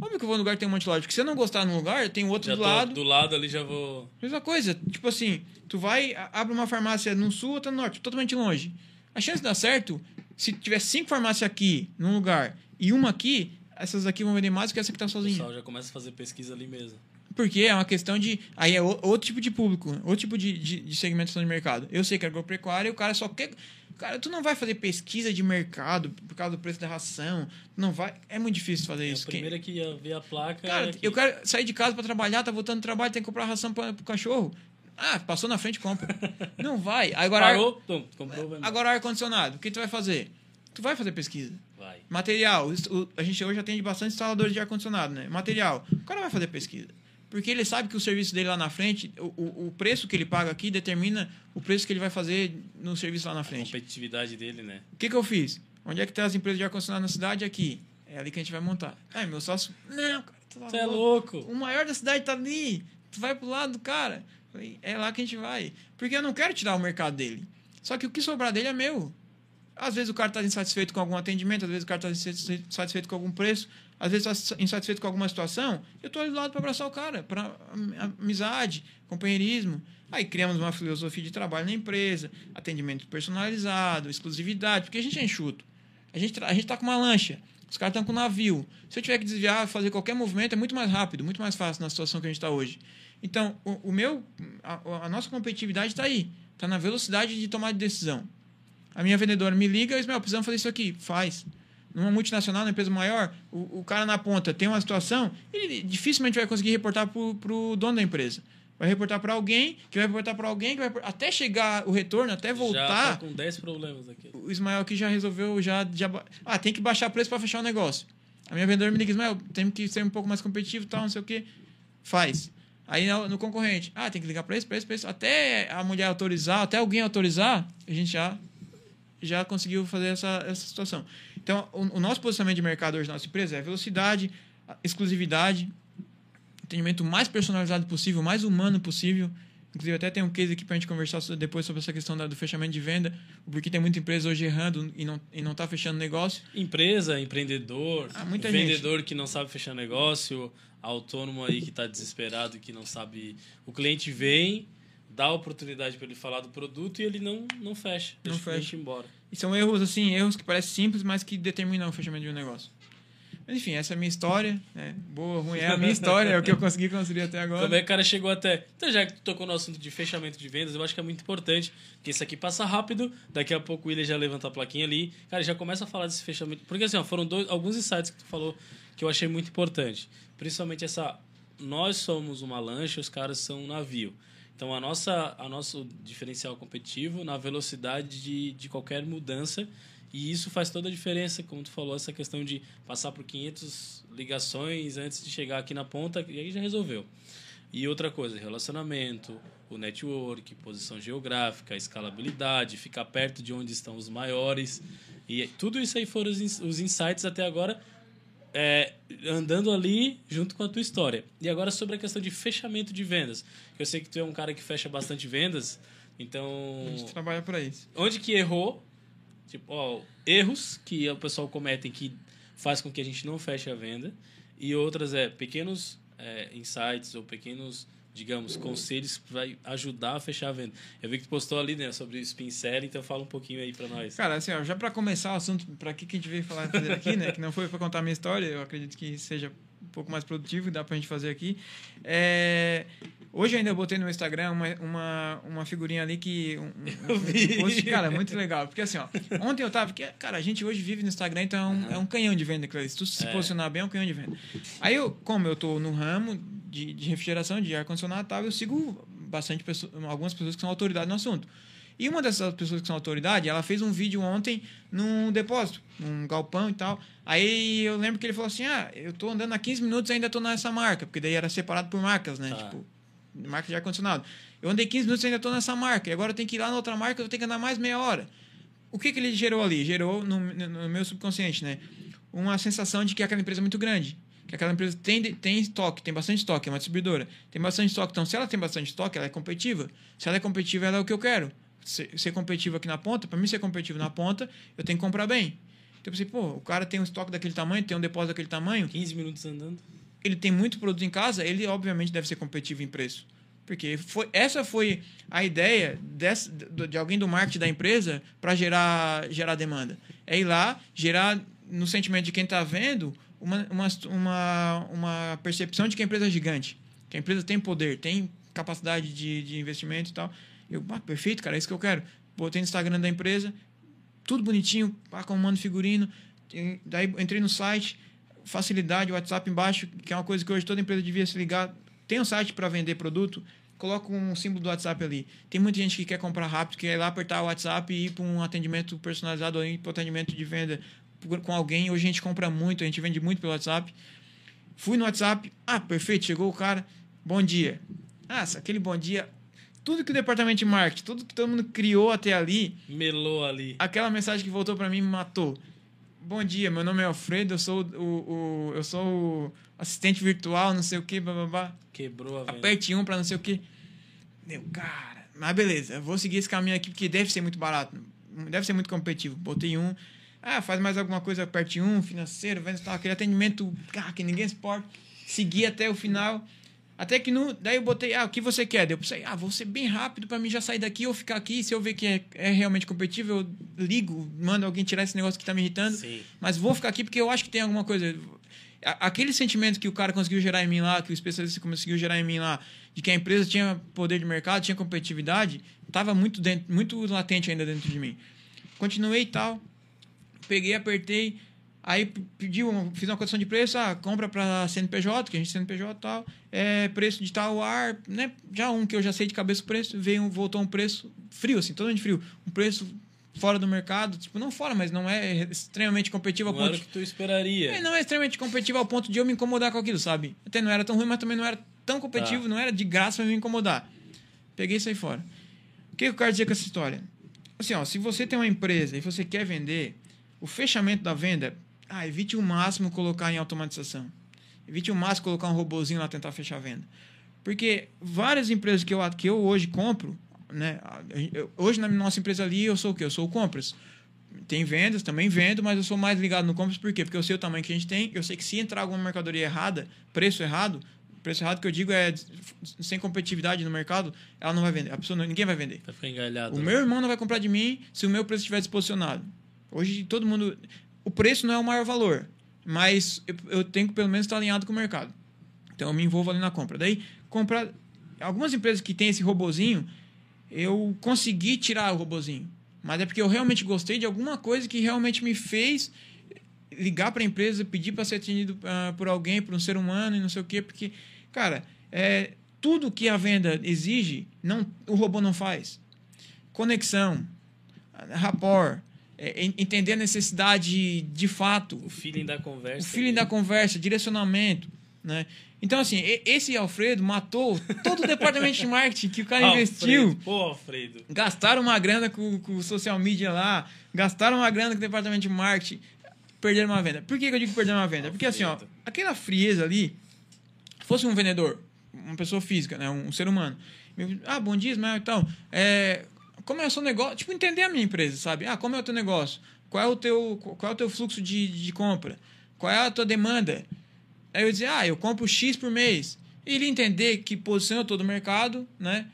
S5: Óbvio que eu vou num lugar que tem um monte de loja. Porque se eu não gostar num lugar, tem outro
S4: Já
S5: do lado.
S4: do lado ali, já vou.
S5: Mesma coisa. Tipo assim, tu vai, abre uma farmácia no sul, outra no norte, totalmente longe. A chance de dar certo, se tiver cinco farmácias aqui, num lugar, e uma aqui, essas aqui vão vender mais do que essa que tá
S4: O
S5: sozinha.
S4: pessoal já começa a fazer pesquisa ali mesmo.
S5: Porque é uma questão de. Aí é o- outro tipo de público, outro tipo de, de, de segmentação de mercado. Eu sei que é agropecuária e o cara só quer. Cara, tu não vai fazer pesquisa de mercado por causa do preço da ração. Não vai. É muito difícil fazer
S4: É,
S5: isso.
S4: a primeira que ia ver a placa.
S5: Cara,
S4: é aqui.
S5: eu quero sair de casa para trabalhar, tá voltando do trabalho, tem que comprar ração pra, pro cachorro. Ah, passou na frente, compra. não vai. Agora,
S4: Parou, tum, comprou, vai.
S5: agora ar-condicionado, o que tu vai fazer? Tu vai fazer pesquisa.
S4: vai.
S5: Material, o- a gente hoje atende bastante instaladores de ar-condicionado, né? Material, o cara vai fazer pesquisa. Porque ele sabe que o serviço dele lá na frente, o, o, o preço que ele paga aqui determina o preço que ele vai fazer no serviço lá na
S4: A
S5: frente.
S4: competitividade dele, né?
S5: O que, que eu fiz? Onde é que tem as empresas de ar-condicionado na cidade? Aqui. É ali que a gente vai montar. Ai, meu sócio. Não, cara. tu tá
S4: é louco.
S5: O maior da cidade tá ali. Tu vai pro lado do cara. Falei, É lá que a gente vai. Porque eu não quero tirar o mercado dele. Só que o que sobrar dele é meu. Às vezes o cara tá insatisfeito com algum atendimento, às vezes o cara tá insatisfeito com algum preço, às vezes tá insatisfeito com alguma situação. Eu tô ali do lado para abraçar o cara, para amizade, companheirismo. Aí criamos uma filosofia de trabalho na empresa, atendimento personalizado, exclusividade, porque a gente é enxuto. A gente, a gente tá com uma lancha, os caras estão com navio. Se eu tiver que desviar, fazer qualquer movimento, é muito mais rápido, muito mais fácil na situação que a gente está hoje. Então, o, o meu, a, a nossa competitividade está aí, está na velocidade de tomar de decisão. A minha vendedora me liga, Ismael, precisamos fazer isso aqui. Faz. Numa multinacional, numa empresa maior, o, o cara na ponta tem uma situação, ele dificilmente vai conseguir reportar para o dono da empresa. Vai reportar para alguém, que vai reportar para alguém, que vai até chegar o retorno, até
S4: Já
S5: voltar
S4: tá com 10 problemas aqui.
S5: o Ismael aqui já resolveu, já, já... Ah, tem que baixar preço para fechar o negócio. A minha vendedora me liga, Ismael, tem que ser um pouco mais competitivo e tal, não sei o quê. Faz. Aí no, no concorrente, ah, tem que ligar para esse, para esse, para esse. Até a mulher autorizar, até alguém autorizar, a gente já, já conseguiu fazer essa, essa situação. Então, o, o nosso posicionamento de mercado hoje na nossa empresa é velocidade, exclusividade, atendimento mais personalizado possível, mais humano possível. Inclusive, até tem um case aqui para a gente conversar depois sobre essa questão do fechamento de venda, porque tem muita empresa hoje errando e não e não está fechando negócio.
S4: Empresa, empreendedor,
S5: Ah, muita
S4: vendedor que não sabe fechar negócio, autônomo aí que está desesperado, que não sabe. O cliente vem, dá a oportunidade para ele falar do produto e ele não, não fecha.
S5: Não fecha.
S4: embora.
S5: E são erros, assim, erros que parecem simples, mas que determinam o fechamento de um negócio. Mas, enfim, essa é a minha história. Né? Boa, ruim, é a minha história, é o que eu consegui construir até agora.
S4: Como é que o cara chegou até. Então, já que tu tocou no assunto de fechamento de vendas, eu acho que é muito importante, porque isso aqui passa rápido, daqui a pouco o William já levanta a plaquinha ali, cara, já começa a falar desse fechamento. Porque assim, ó, foram dois, alguns insights que tu falou que eu achei muito importante. Principalmente essa. Nós somos uma lancha, os caras são um navio. Então, a nossa, a nosso diferencial competitivo na velocidade de, de qualquer mudança. E isso faz toda a diferença, como tu falou, essa questão de passar por 500 ligações antes de chegar aqui na ponta, e aí já resolveu. E outra coisa, relacionamento, o network, posição geográfica, escalabilidade, ficar perto de onde estão os maiores. E tudo isso aí foram os, insights até agora, é, andando ali junto com a tua história. E agora sobre a questão de fechamento de vendas. Eu sei que tu é um cara que fecha bastante vendas, então...
S5: A gente trabalha para isso.
S4: Onde que errou? Tipo, ó, erros que o pessoal comete que faz com que a gente não feche a venda. E outras é pequenos é, insights ou pequenos, digamos, conselhos que vai ajudar a fechar a venda. Eu vi que tu postou ali, né, sobre o spin selling, então fala um pouquinho aí para nós.
S5: Cara, assim, ó, já para começar o assunto, para que que a gente veio falar aqui, né, que não foi para contar a minha história, eu acredito que seja pouco mais produtivo, dá pra gente fazer aqui. É, Hoje ainda eu botei no Instagram uma, uma, uma figurinha ali que. Um,
S4: eu vi.
S5: Um post, cara, muito legal. Porque assim, ó, ontem eu tava. Porque, cara, a gente hoje vive no Instagram, então é um, é um canhão de venda, Se tu se é. posicionar bem, é um canhão de venda. Aí eu, como eu tô no ramo de, de refrigeração, de ar-condicionado e tal, eu sigo bastante pessoas, algumas pessoas que são autoridade no assunto. E uma dessas pessoas que são autoridade, ela fez um vídeo ontem num depósito, num galpão e tal. Aí eu lembro que ele falou assim: Ah, eu tô andando há 15 minutos e ainda tô nessa marca, porque daí era separado por marcas, né? Ah. Tipo, marca de ar-condicionado. Eu andei 15 minutos e ainda estou nessa marca. E agora eu tenho que ir lá na outra marca, eu tenho que andar mais meia hora. O que, que ele gerou ali? Gerou no, no meu subconsciente, né? Uma sensação de que aquela empresa é muito grande. Que aquela empresa tem, tem estoque, tem bastante estoque, é uma distribuidora. Tem bastante estoque. Então, se ela tem bastante estoque, ela é competitiva. Se ela é competitiva, ela é o que eu quero. Ser, ser competitivo aqui na ponta, para mim ser competitivo na ponta, eu tenho que comprar bem. Então, eu pensei, pô, o cara tem um estoque daquele tamanho, tem um depósito daquele tamanho.
S4: 15 minutos andando.
S5: Ele tem muito produto em casa, ele obviamente deve ser competitivo em preço. Porque foi, essa foi a ideia desse, de alguém do marketing da empresa para gerar, gerar demanda. É ir lá, gerar no sentimento de quem está vendo uma, uma, uma, uma percepção de que a empresa é gigante, que a empresa tem poder, tem capacidade de, de investimento e tal. Eu, ah, perfeito, cara, é isso que eu quero. Botei no Instagram da empresa, tudo bonitinho, ah, comando figurino. Daí entrei no site, facilidade, WhatsApp embaixo, que é uma coisa que hoje toda empresa devia se ligar tem um site para vender produto, coloca um símbolo do WhatsApp ali. Tem muita gente que quer comprar rápido, quer ir lá apertar o WhatsApp e ir para um atendimento personalizado ou ir para um atendimento de venda com alguém. Hoje a gente compra muito, a gente vende muito pelo WhatsApp. Fui no WhatsApp, ah, perfeito, chegou o cara, bom dia. Ah, aquele bom dia, tudo que o departamento de marketing, tudo que todo mundo criou até ali,
S4: melou ali.
S5: Aquela mensagem que voltou para mim me matou. Bom dia, meu nome é Alfredo, eu sou o, o, eu sou o assistente virtual, não sei o que, babá.
S4: Quebrou a venda.
S5: Aperte um para não sei o que. Meu, cara, mas beleza, eu vou seguir esse caminho aqui porque deve ser muito barato, deve ser muito competitivo. Botei um, ah, faz mais alguma coisa, aperte um, financeiro, vendo tal, aquele atendimento ah, que ninguém suporta. Segui até o final. Até que no. Daí eu botei, ah, o que você quer? eu pensei, ah, vou ser bem rápido para mim já sair daqui ou ficar aqui. Se eu ver que é, é realmente competitivo, eu ligo, mando alguém tirar esse negócio que tá me irritando. Sim. Mas vou ficar aqui porque eu acho que tem alguma coisa. Aquele sentimento que o cara conseguiu gerar em mim lá, que o especialista conseguiu gerar em mim lá, de que a empresa tinha poder de mercado, tinha competitividade, estava muito, dentro, muito latente ainda dentro de mim. Continuei e tal. Peguei, apertei Aí pedi, fiz uma condição de preço, ah, compra para CNPJ, que a gente CNPJ e tal, é, preço de tal ar, né? Já um que eu já sei de cabeça o preço, veio, voltou um preço frio, assim, totalmente frio. Um preço fora do mercado, tipo, não fora, mas não é extremamente competitivo
S4: ao
S5: ponto.
S4: Não era o que tu esperaria.
S5: É, não é extremamente competitivo ao ponto de eu me incomodar com aquilo, sabe? Até não era tão ruim, mas também não era tão competitivo, ah. não era de graça pra me incomodar. Peguei isso aí fora. O que eu quero dizer com essa história? Assim, ó, se você tem uma empresa e você quer vender, o fechamento da venda ah, evite o máximo colocar em automatização. Evite o máximo colocar um robozinho lá tentar fechar a venda. Porque várias empresas que eu, que eu hoje compro, né? hoje na nossa empresa ali eu sou o quê? Eu sou o compras. Tem vendas, também vendo, mas eu sou mais ligado no compras por quê? Porque eu sei o tamanho que a gente tem, eu sei que se entrar alguma mercadoria errada, preço errado, preço errado que eu digo é sem competitividade no mercado, ela não vai vender. A pessoa não, ninguém vai vender.
S4: Vai ficar engalhado.
S5: O né? meu irmão não vai comprar de mim se o meu preço estiver disposicionado. Hoje todo mundo o preço não é o maior valor, mas eu, eu tenho que pelo menos estar alinhado com o mercado. Então eu me envolvo ali na compra. Daí, comprar. Algumas empresas que têm esse robozinho, eu consegui tirar o robozinho. Mas é porque eu realmente gostei de alguma coisa que realmente me fez ligar para a empresa, pedir para ser atendido uh, por alguém, por um ser humano e não sei o quê. Porque, cara, é, tudo que a venda exige, não, o robô não faz. Conexão, rapport, é, entender a necessidade de fato.
S4: O feeling da conversa.
S5: O feeling da conversa, direcionamento. Né? Então, assim, esse Alfredo matou todo o departamento de marketing que o cara
S4: Alfredo,
S5: investiu.
S4: Pô, Alfredo.
S5: Gastaram uma grana com, com o social media lá, gastaram uma grana com o departamento de marketing, perderam uma venda. Por que, que eu digo perderam uma venda? Porque assim, ó,
S4: Alfredo.
S5: aquela frieza ali, fosse um vendedor, uma pessoa física, né, um, ser humano. Ah, bom dia, Ismael e tal. É, como é o seu negócio? Tipo, entender a minha empresa, sabe? Ah, como é o teu negócio? Qual é o teu, qual é o teu fluxo de, de compra? Qual é a tua demanda? Aí eu dizia, ah, eu compro X por mês. E ele entender que posição eu tô do mercado, né?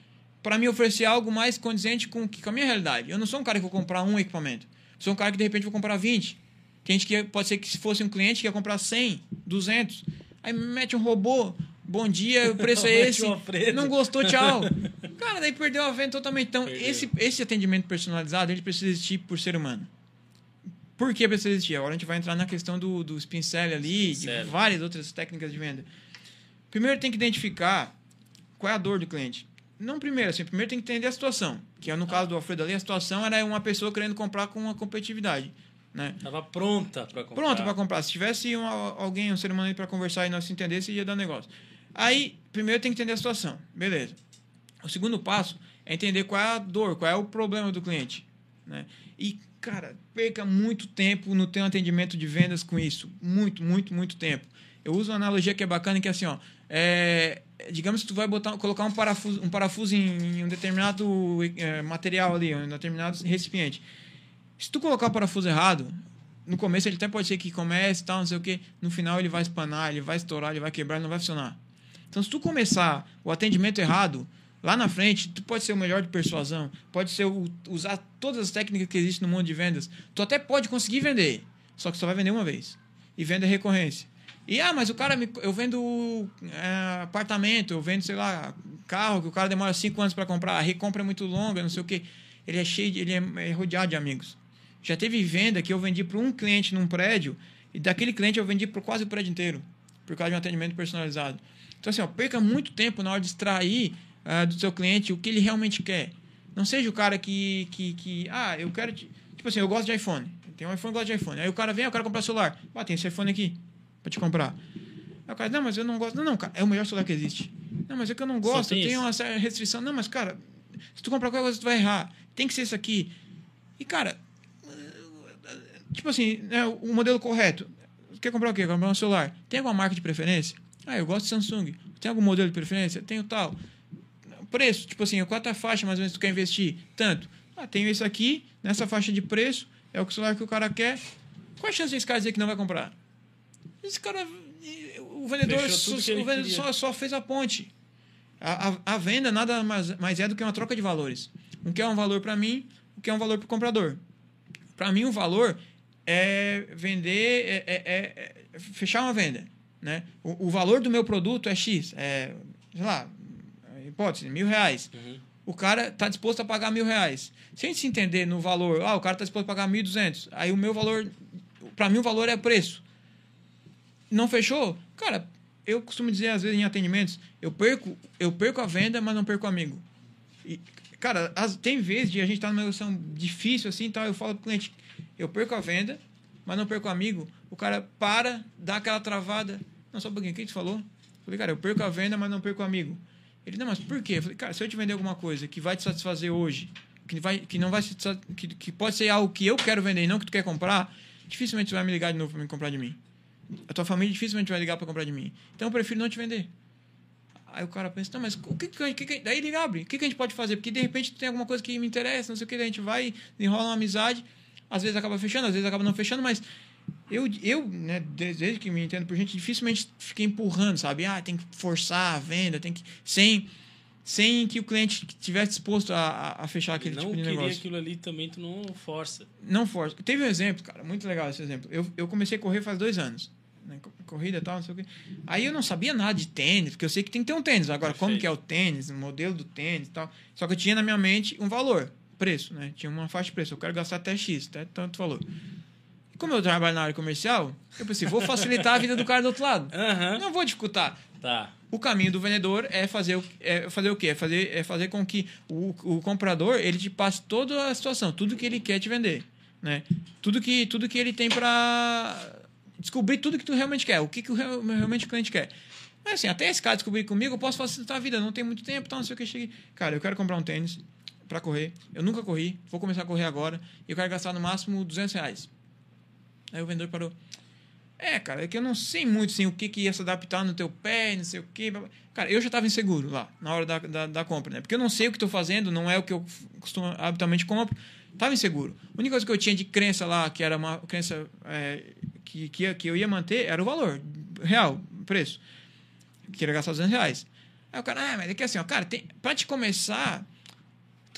S5: Para me oferecer algo mais condizente com, com a minha realidade. Eu não sou um cara que vou comprar um equipamento. Sou um cara que de repente vou comprar 20. Que a gente quer, pode ser que se fosse um cliente que ia comprar 100, 200. Aí me mete um robô. Bom dia, o preço é esse. Não gostou, tchau. Cara, daí perdeu a venda totalmente. Então,
S4: Perdeu.
S5: esse, esse atendimento personalizado, ele precisa existir por ser humano. Por que precisa existir? Agora a gente vai entrar na questão do, do spin sell ali,
S4: Spin
S5: de várias outras técnicas de venda. Primeiro tem que identificar qual é a dor do cliente. Não primeiro, assim, primeiro tem que entender a situação. Que é no caso do Alfredo ali, a situação era uma pessoa querendo comprar com uma competitividade. Né?
S4: Tava pronta pra comprar.
S5: Pronto para comprar. Se tivesse um, alguém, um ser humano para conversar e nós se entendesse, ia dar negócio. Aí, primeiro tem que entender a situação. Beleza. O segundo passo é entender qual é a dor, qual é o problema do cliente. Né? E, cara, perca muito tempo no teu atendimento de vendas com isso. Muito, muito, muito tempo. Eu uso uma analogia que é bacana, que é assim, ó. É, digamos que tu vai botar, colocar um parafuso, um parafuso em, em um determinado é, material ali, um determinado recipiente. Se tu colocar o parafuso errado, no começo ele até pode ser que comece tal, não sei o que. No final ele vai espanar, ele vai estourar, ele vai quebrar, ele não vai funcionar. Então, se tu começar o atendimento errado, lá na frente, tu pode ser o melhor de persuasão, pode ser o, usar todas as técnicas que existem no mundo de vendas. Tu até pode conseguir vender, só que só vai vender uma vez. E venda é recorrência. E, ah, mas o cara, me, eu vendo é, apartamento, eu vendo, sei lá, carro, que o cara demora cinco anos para comprar, a recompra é muito longa, não sei o que. Ele é cheio, de, ele é, é rodeado de amigos. Já teve venda que eu vendi para um cliente num prédio, e daquele cliente eu vendi para quase o prédio inteiro, por causa de um atendimento personalizado. Então, assim, ó, perca muito tempo na hora de extrair ah, do seu cliente o que ele realmente quer. Não seja o cara que, que, que ah, eu quero. te- Tipo assim, eu gosto de iPhone. Tem um iPhone, eu gosto de iPhone. Aí o cara vem, ah, eu quero comprar celular. Ah, tem esse iPhone aqui para te comprar. Aí o cara, não, mas eu não gosto. Não, não, cara, é o melhor celular que existe. Não, mas é que eu não gosto,
S4: tem
S5: eu tenho
S4: isso.
S5: uma certa restrição. Não, mas, cara, se tu comprar qualquer coisa, tu vai errar. Tem que ser isso aqui. E, cara, tipo assim, né, o modelo correto. Quer comprar o quê? Comprar um celular. Tem alguma marca de preferência? Ah, eu gosto de Samsung. Tem algum modelo de preferência? Tenho tal. Preço, tipo assim, qual é a faixa mais ou menos que tu quer investir? Tanto. Ah, tenho esse aqui, nessa faixa de preço, é o celular que o cara quer. Qual a chance desse cara dizer que não vai comprar? Esse cara. O vendedor, só, o vendedor só, só fez a ponte. A, a, a venda nada mais, mais é do que uma troca de valores. O que é um valor para mim, o que é um valor para o comprador. Para mim, o valor é vender, é, é- é- é fechar uma venda. Né? O, o valor do meu produto é X, é, sei lá, hipótese, mil reais. O cara está disposto a pagar mil reais. Se a gente se entender no valor, ah, o cara está disposto a pagar mil duzentos, aí o meu valor, para mim o valor é preço. Não fechou? Cara, eu costumo dizer às vezes em atendimentos, eu perco, eu perco a venda, mas não perco o amigo. E, cara, as- tem vezes de a gente estar numa negociação difícil assim, e tal, eu falo pro cliente, eu perco a venda, mas não perco amigo. O cara para, dá aquela travada. Não, só um pouquinho, o que tu falou? Eu falei, cara, eu perco a venda, mas não perco amigo. Ele, não, mas por quê? Eu falei, cara, se eu te vender alguma coisa que vai te satisfazer hoje, que, vai, que não vai que, que pode ser algo que eu quero vender e não que tu quer comprar, dificilmente você vai me ligar de novo para me comprar de mim. A tua família dificilmente vai ligar para comprar de mim. Então eu prefiro não te vender. Aí o cara pensa, não, mas o que, que, a gente- que, daí ele abre, o que, que a gente pode fazer? Porque de repente tem alguma coisa que me interessa, não sei o que, a gente vai, enrola uma amizade, às vezes acaba fechando, às vezes acaba não fechando, mas eu, eu né, desde que me entendo por gente, dificilmente fiquei empurrando, sabe? Ah, tem que forçar a venda, tem que. Sem, sem que o cliente estivesse disposto a, a- fechar aquele
S4: não
S5: tipo de
S4: queria
S5: negócio.
S4: aquilo ali também, tu não força.
S5: Não força. Teve um exemplo, cara, muito legal esse exemplo. Eu, eu comecei a correr faz dois anos. Né? co- Corrida e tal, não sei o quê. Aí eu não sabia nada de tênis, porque eu sei que tem que ter um tênis. Agora, como
S4: Perfeito.
S5: que é o tênis, o modelo do tênis e tal. Só que eu tinha na minha mente um valor, preço, né? Tinha uma faixa de preço. Eu quero gastar até X, até tanto valor. E como eu trabalho na área comercial, eu pensei, vou facilitar a vida do cara do outro lado.
S4: Aham.
S5: Não vou dificultar.
S4: Tá.
S5: O caminho do vendedor é fazer o, é fazer o quê? É fazer, é fazer com que o, o comprador ele te passe toda a situação, tudo que ele quer te vender, né? Tudo que, tudo que ele tem para descobrir tudo que tu realmente quer, o que, que o, real- realmente o cliente quer. Mas assim, até esse cara descobrir comigo, eu posso facilitar a vida. Não tem muito tempo, então não sei o que. Cheguei. Cara, eu quero comprar um tênis pra correr. Eu nunca corri, vou começar a correr agora. E eu quero gastar no máximo 200 reais. Aí o vendedor parou. É, cara, é que eu não sei muito assim, o que, que ia se adaptar no teu pé, não sei o que. Cara, eu já estava inseguro lá, na hora da, da, da, compra, né? Porque eu não sei o que estou fazendo, não é o que eu costumo, habitualmente compro. Tava inseguro. A única coisa que eu tinha de crença lá, que era uma crença é, que, que, que eu ia manter, era o valor real, preço. Eu queria gastar 200 reais. Aí o cara, ah, mas é que assim, ó, cara, tem, pra te começar,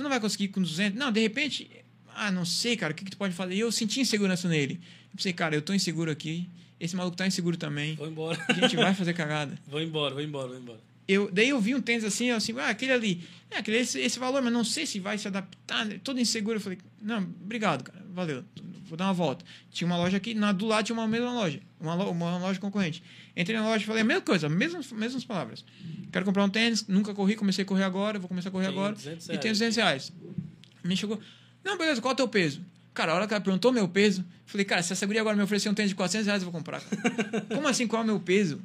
S5: tu não vai conseguir com 200. Não, de repente, ah, não sei, cara, o que, que tu pode fazer? E eu senti insegurança nele. Eu pensei, cara, eu tô inseguro aqui esse maluco tá inseguro também.
S4: Vou embora.
S5: A gente vai fazer cagada.
S4: vou embora, vou embora, vou embora.
S5: Eu, daí eu vi um tênis assim, assim, ah, aquele ali, é, aquele, esse, esse valor, mas não sei se vai se adaptar, né? todo inseguro. Eu falei, não, obrigado, cara, valeu, vou dar uma volta. Tinha uma loja aqui, na, do lado tinha uma mesma loja, uma, uma loja concorrente. Entrei na loja e falei a mesma coisa, mesmas, mesmas palavras. Quero comprar um tênis, nunca corri, comecei a correr agora, vou começar a correr
S4: Tem
S5: agora.
S4: 200
S5: E tem
S4: reais.
S5: 200 reais. Me chegou, não, beleza, qual é o teu peso? Cara, a hora que ela perguntou meu peso, falei, cara, se essa guria agora me oferecer um tênis de 400 reais, eu vou comprar. Como assim, qual é o meu peso?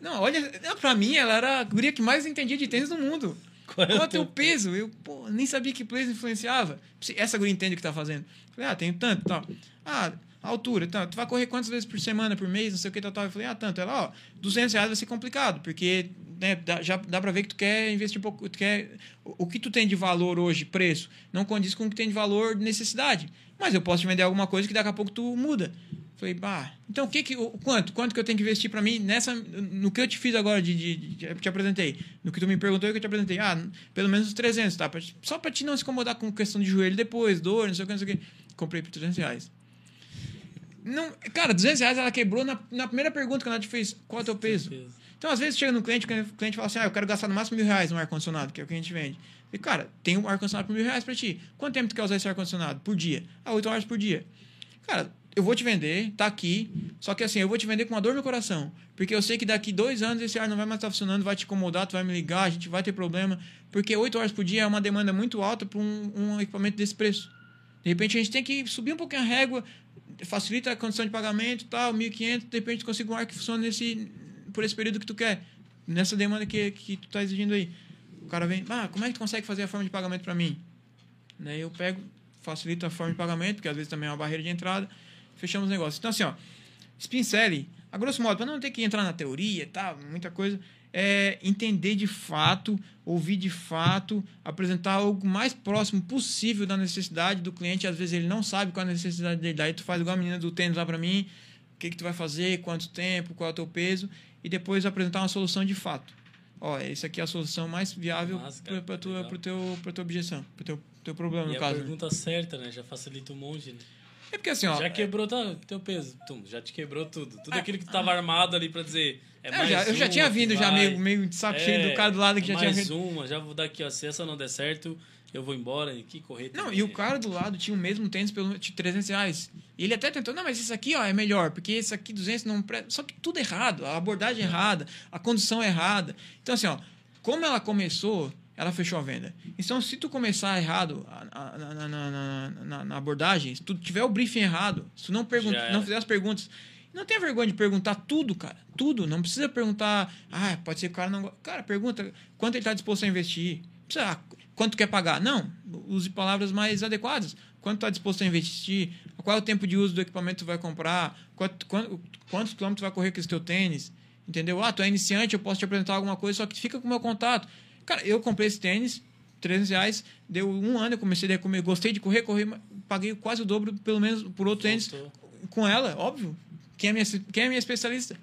S5: Não, olha, pra mim, ela era a guria que mais entendia de tênis no mundo.
S4: Qual é o
S5: Qual é o teu peso? Eu, pô, nem sabia que peso influenciava. Essa guria entende o que tá fazendo. Falei, ah, tenho tanto, tal. Ah, altura, tal. Tu vai correr quantas vezes por semana, por mês, não sei o que, tal, tal. Eu falei, ah, tanto. Ela, ó, 200 reais vai ser complicado, porque né, dá, já dá pra ver que tu quer investir um pouco, tu quer... O, o que tu tem de valor hoje, preço, não condiz com o que tem de valor de necessidade. Mas eu posso te vender alguma coisa que daqui a pouco tu muda. Falei, bah, então o que que, o, quanto? Quanto que eu tenho que investir para mim nessa, no que eu te fiz agora, de, de, de, te apresentei? No que tu me perguntou e que eu te apresentei? Ah, pelo menos uns 300, tá? Pra, só para te não se incomodar com questão de joelho depois, dor, não sei o que, não sei o que. Comprei por 300 reais. Não, cara, 200 reais ela quebrou na, na primeira pergunta que ela te fez, qual é o teu peso? Então, às vezes, chega no cliente, o cliente fala assim, ah, eu quero gastar no máximo mil reais no ar-condicionado, que é o que a gente vende. E, cara, tem um ar-condicionado por mil reais pra ti. Quanto tempo tu quer usar esse ar-condicionado? Por dia. Ah, oito horas por dia. Cara, eu vou te vender, tá aqui. Só que assim, eu vou te vender com uma dor no coração. Porque eu sei que daqui dois anos esse ar não vai mais estar funcionando, vai te incomodar, tu vai me ligar, a gente vai ter problema. Porque oito horas por dia é uma demanda muito alta para um, um equipamento desse preço. De repente a gente tem que subir um pouquinho a régua, facilita a condição de pagamento tal, 1.500, de repente tu consegue um ar que funcione nesse, por esse período que tu quer. Nessa demanda que, que tu tá exigindo aí. O cara vem, ah, como é que tu consegue fazer a forma de pagamento para mim? Daí eu pego, facilito a forma de pagamento, porque às vezes também é uma barreira de entrada, fechamos o negócio. Então, assim, ó, Spincelli, a grosso modo, para não ter que entrar na teoria e tal, muita coisa, é entender de fato, ouvir de fato, apresentar algo mais próximo possível da necessidade do cliente. Às vezes ele não sabe qual é a necessidade dele. Daí tu faz igual a menina do tênis lá para mim, o que, que tu vai fazer, quanto tempo, qual é o teu peso, e depois apresentar uma solução de fato. Ó, essa aqui é a solução mais viável para tua, pro teu, pra tua objeção, pro teu, teu problema,
S4: E
S5: no
S4: a
S5: caso. né?
S4: pergunta certa, né? Já facilita um monte, né?
S5: É porque assim, ó.
S4: já quebrou tá, teu peso. Tum, já te quebrou tudo. Tudo aquilo que tu tava armado ali pra dizer. É
S5: eu,
S4: mais
S5: já, eu já tinha vindo, já meio, meio de saco
S4: É,
S5: cheio do cara do lado que já tinha
S4: mais uma, já vou dar aqui, ó. Se essa não der certo, eu vou embora. E que correr
S5: Não, e o cara do lado tinha o mesmo tênis pelo de 300 reais. E ele até tentou, não, mas esse aqui ó, é melhor, porque esse aqui 200 não. Só que tudo errado, a abordagem errada, a condição errada. Então, assim, ó, como ela começou, ela fechou a venda. Então, se tu começar errado na, na- na- na- abordagem, se tu tiver o briefing errado, se tu não, pergun
S4: Já era.
S5: não fizer as perguntas. Não tenha vergonha de perguntar tudo, cara. Tudo. Não precisa perguntar, ah, pode ser que o cara não. go-". Cara, pergunta quanto ele está disposto a investir. Não precisa, ah, quanto quer pagar? Não. Use palavras mais adequadas. Quanto está disposto a investir? Qual é o tempo de uso do equipamento que tu vai comprar? Quanto, quanto- quantos quilômetros tu vai correr com esse teu tênis? Entendeu? Ah, tu é iniciante, eu posso te apresentar alguma coisa, só que fica com o meu contato. Cara, eu comprei esse tênis, 300 reais, deu um ano, eu comecei a comer, gostei de correr, corri, paguei quase o dobro, pelo menos, por outro tênis
S4: Voltou.
S5: com ela, óbvio. Quem é minha, quem é minha especialista?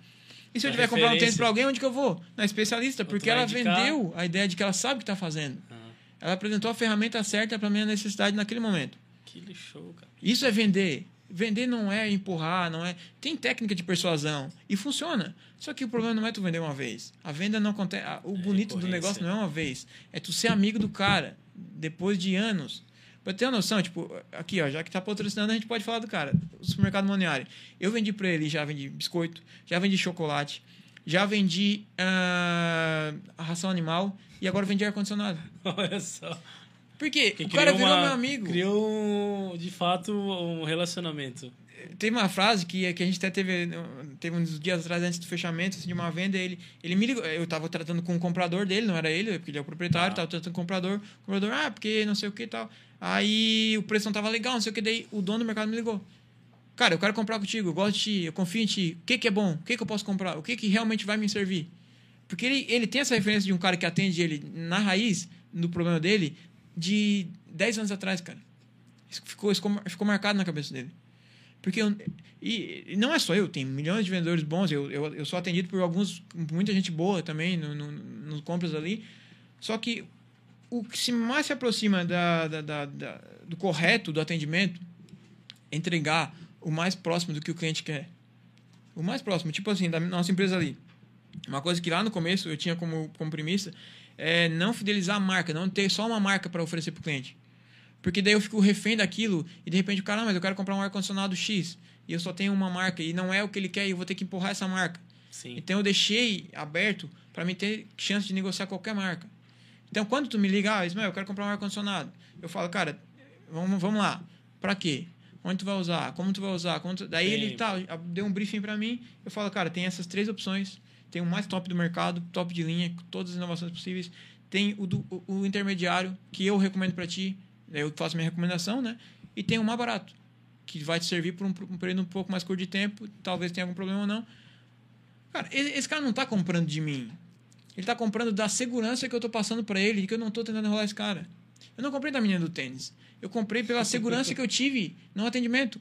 S5: E se eu
S4: A
S5: tiver que comprar um tênis
S4: referência.
S5: para alguém, onde que eu vou? Na especialista, porque ela
S4: indicar.
S5: vendeu a ideia de que ela sabe o que está fazendo.
S4: Ah,
S5: Ela apresentou a ferramenta certa para minha necessidade naquele momento.
S4: que show, cara.
S5: Isso é vender. Vender não é empurrar, não é. Tem técnica de persuasão e funciona. Só que o problema não é tu vender uma vez. A venda não acontece. O bonito do
S4: recorrência.
S5: negócio não é uma vez. É tu ser amigo do cara depois de anos. Pra ter uma noção, tipo, aqui, ó, já que tá patrocinando, a gente pode falar do cara. O supermercado Moniari. Eu vendi pra ele, já vendi biscoito, já vendi chocolate, já vendi a ração animal e agora vendi ar-condicionado.
S4: Olha só.
S5: Por quê?
S4: Que
S5: o cara virou
S4: uma-
S5: meu amigo.
S4: Criou, de fato, um relacionamento.
S5: teve uma frase que, que a gente até teve, teve uns dias atrás, antes do fechamento assim, de uma venda, ele, ele me ligou. Eu estava tratando com o comprador dele, não era ele, porque ele é o proprietário, estava tratando com o comprador. O comprador, ah, porque não sei o que e tal. Aí o preço não estava legal, não sei o que. Daí o dono do mercado me ligou. Cara, eu quero comprar contigo, eu gosto de ti, eu confio em ti. O que, que é bom? O que, que eu posso comprar? O que, que realmente vai me servir? Porque ele, ele tem essa referência de um cara que atende ele na raiz, no problema dele, de 10 anos atrás, cara. Isso ficou, ficou, ficou marcado na cabeça dele. Porque eu, e, não é só eu, tem milhões de vendedores bons. Eu, eu, eu sou atendido por alguns, muita gente boa também no, no, nos compras ali. Só que o que se mais se aproxima da, da, da, da, do correto do atendimento entregar o mais próximo do que o cliente quer. O mais próximo, tipo assim, da nossa empresa ali. Uma coisa que lá no começo eu tinha como, como premissa é não fidelizar a marca, não ter só uma marca para oferecer para o cliente. Porque daí eu fico refém daquilo e de repente o cara, ah, mas eu quero comprar um ar-condicionado X e eu só tenho uma marca e não é o que ele quer e eu vou ter que empurrar essa marca. Sim. Então eu deixei aberto para me ter chance de negociar qualquer marca. Então quando tu me liga, ah, Ismael, eu quero comprar um ar-condicionado, eu falo, cara, vamos, vamos lá, para quê? Onde tu vai usar? Como tu vai usar? Tu... Daí Sim. ele tá, deu um briefing para mim, eu falo, cara, tem essas três opções, tem o mais top do mercado, top de linha, todas as inovações possíveis, tem o, do, o, o intermediário que eu recomendo para ti, eu faço minha recomendação, né? E tem o mais barato, que vai te servir por um, um período um pouco mais curto de tempo, talvez tenha algum problema ou não. Cara, esse cara não está comprando de mim. Ele está comprando da segurança que eu estou passando para ele e que eu não estou tentando enrolar esse cara. Eu não comprei da menina do tênis. Eu comprei pela segurança que eu tive no atendimento.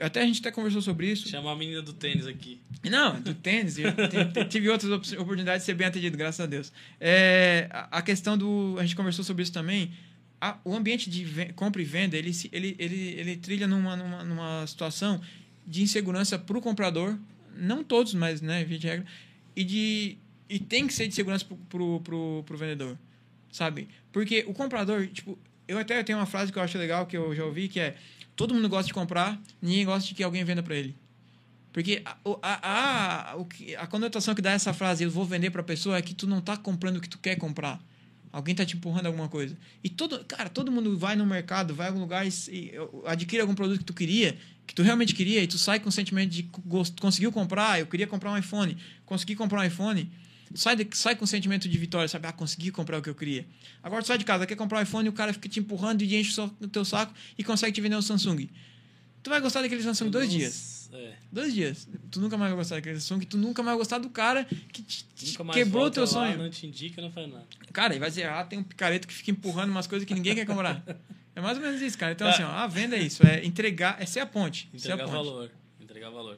S5: Até a gente até conversou sobre isso.
S4: Chamar a menina do tênis aqui.
S5: Não, do tênis. Eu tive outras oportunidades de ser bem atendido, graças a Deus. É, a questão do. A gente conversou sobre isso também a, o ambiente de compra e venda ele, ele, ele, ele trilha numa, numa, numa situação de insegurança para o comprador, não todos, mas né, via de regra, e, de, e tem que ser de segurança para o vendedor, sabe? Porque o comprador, tipo, eu até tenho uma frase que eu acho legal, que eu já ouvi, que é todo mundo gosta de comprar, ninguém gosta de que alguém venda para ele. Porque a, a, a, a, conotação que dá essa frase, eu vou vender para a pessoa, é que tu não está comprando o que tu quer comprar. Alguém tá te empurrando alguma coisa. E todo, cara, todo mundo vai no mercado, vai a algum lugar e, e adquire algum produto que tu queria, que tu realmente queria, e tu sai com o sentimento de conseguiu comprar, eu queria comprar um iPhone, consegui comprar um iPhone. Sai, de, sai com o sentimento de vitória, sabe? Ah, consegui comprar o que eu queria. Agora tu sai de casa, quer comprar um iPhone e o cara fica te empurrando e enche o teu saco e consegue te vender um Samsung. Tu vai gostar daquele Samsung dois dias. É. Dois dias. Tu nunca mais vai gostar daquele que tu nunca mais vai gostar do cara que te, te quebrou o teu lá, sonho.
S4: Não te indica, não faz nada.
S5: Cara, e vai dizer, ah, tem um picareta que fica empurrando umas coisas que ninguém quer comprar. É mais ou menos isso, cara. Então, assim, ó, a venda é isso. É entregar, é ser a ponte.
S4: Entregar
S5: a ponte.
S4: valor. Entregar valor.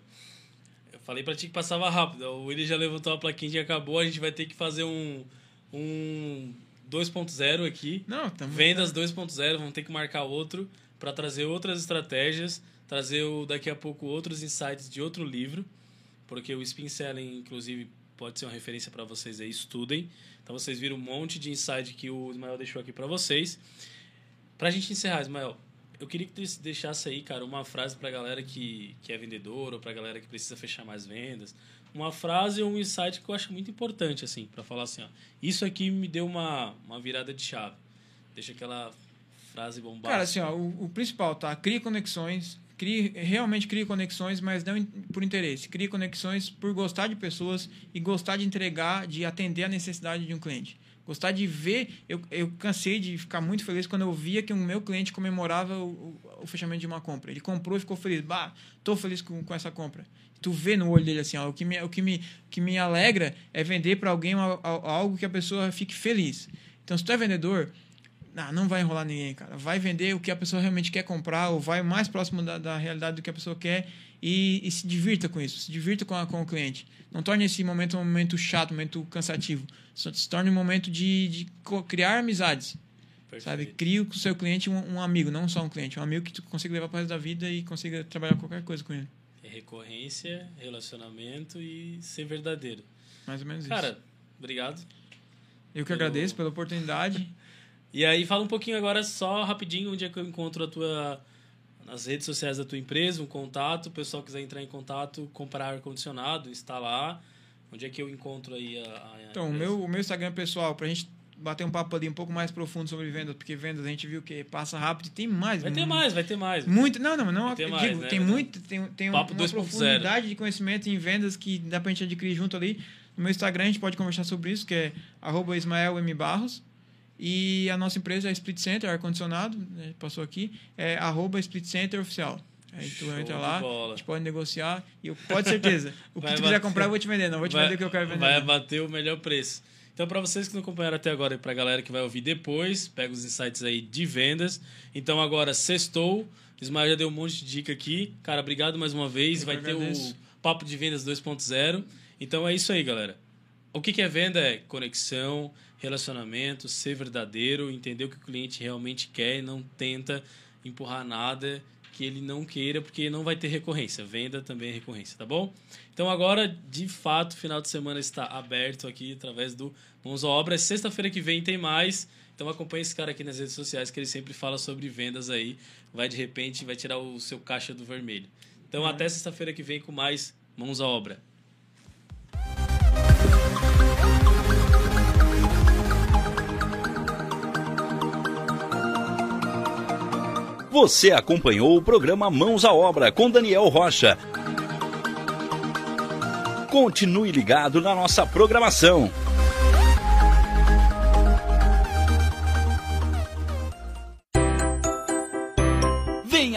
S4: Falei pra ti que passava rápido. O Willi já levantou a plaquinha e acabou. A gente vai ter que fazer um. um 2.0 aqui.
S5: Não, tamo...
S4: Vendas 2.0, vamos ter que marcar outro para trazer outras estratégias trazer o, daqui a pouco outros insights de outro livro, porque o Spin Selling, inclusive, pode ser uma referência para vocês aí, estudem. Então vocês viram um monte de insight que o Ismael deixou aqui para vocês. Para a gente encerrar, Ismael, eu queria que tu deixasse aí, cara, uma frase para a galera que, que é vendedor ou para a galera que precisa fechar mais vendas. Uma frase ou um insight que eu acho muito importante, assim, para falar assim, ó, isso aqui me deu uma, uma virada de chave. Deixa aquela frase bombástica.
S5: Cara, assim, ó, o, o principal, tá? Crie conexões, crie, realmente crie conexões, mas não por interesse. Crie conexões por gostar de pessoas e gostar de entregar, de atender a necessidade de um cliente. Gostar de ver, eu, eu cansei de ficar muito feliz quando eu via que o meu cliente comemorava o, o, fechamento de uma compra. Ele comprou e ficou feliz. Bah, tô feliz com, com essa compra. Tu vê no olho dele assim, ó, o que me, o que me, que me alegra é vender para alguém algo que a pessoa fique feliz. Então, se tu é vendedor, não, não vai enrolar ninguém, cara. Vai vender o que a pessoa realmente quer comprar, ou vai mais próximo da, da realidade do que a pessoa quer e, e se divirta com isso, se divirta com, a, com o cliente. Não torne esse momento um momento chato, um momento cansativo. Se torne um momento de, de criar amizades. Perfeito. Sabe? Crie com o seu cliente um, um, amigo, não só um cliente, um amigo que tu consiga levar para o resto da vida e consiga trabalhar qualquer coisa com ele.
S4: É recorrência, relacionamento e ser verdadeiro.
S5: Mais ou menos
S4: Cara,
S5: isso.
S4: Cara, obrigado.
S5: Eu que pelo... agradeço pela oportunidade.
S4: E aí fala um pouquinho agora só rapidinho onde é que eu encontro a tua nas redes sociais da tua empresa, um contato, o pessoal quiser entrar em contato, comprar ar condicionado, instalar, onde é que eu encontro aí a, a
S5: Então, o meu, o meu Instagram pessoal, pra gente bater um papo ali um pouco mais profundo sobre vendas, porque vendas a gente viu que passa rápido e tem mais.
S4: Vai ter mais, vai ter mais.
S5: Muito, não, não, não, digo,
S4: mais, né?
S5: tem muito, tem, tem
S4: Papo
S5: uma
S4: 2.0.
S5: profundidade de conhecimento em vendas que dá pra gente adquirir junto ali. No meu Instagram a gente pode conversar sobre isso, que é arroba Ismael M. Barros. E a nossa empresa é Split Center, ar-condicionado, né, passou aqui, é arroba Split Center Oficial. Aí tu
S4: Show
S5: entra lá,
S4: bola.
S5: a gente pode negociar. E eu, pode certeza, o que
S4: Vai
S5: tu quiser
S4: bater-
S5: comprar eu vou te vender, não vou te vender o que eu quero vender.
S4: Vai bater o melhor preço. Então, para vocês que não acompanharam até agora e para a galera que vai ouvir depois, pega os insights aí de vendas. Então, agora, sextou. Ismael já deu um monte de dica aqui. Cara, obrigado mais uma vez.
S5: Eu
S4: vai ter o. Papo de Vendas 2.0. Então, é isso aí, galera. O que que é venda? É conexão, relacionamento, ser verdadeiro, entender o que o cliente realmente quer e não tenta empurrar nada que ele não queira, porque não vai ter recorrência. Venda também é recorrência, tá bom? Então agora, de fato, final de semana está aberto aqui através do Mãos à Obra. Sexta-feira que vem tem mais. Então acompanhe esse cara aqui nas redes sociais que ele sempre fala sobre vendas aí. Vai de repente, vai tirar o seu caixa do vermelho. Então até sexta-feira que vem com mais Mãos à Obra.
S3: Você acompanhou o programa Mãos à Obra com Daniel Rocha. Continue ligado na nossa programação.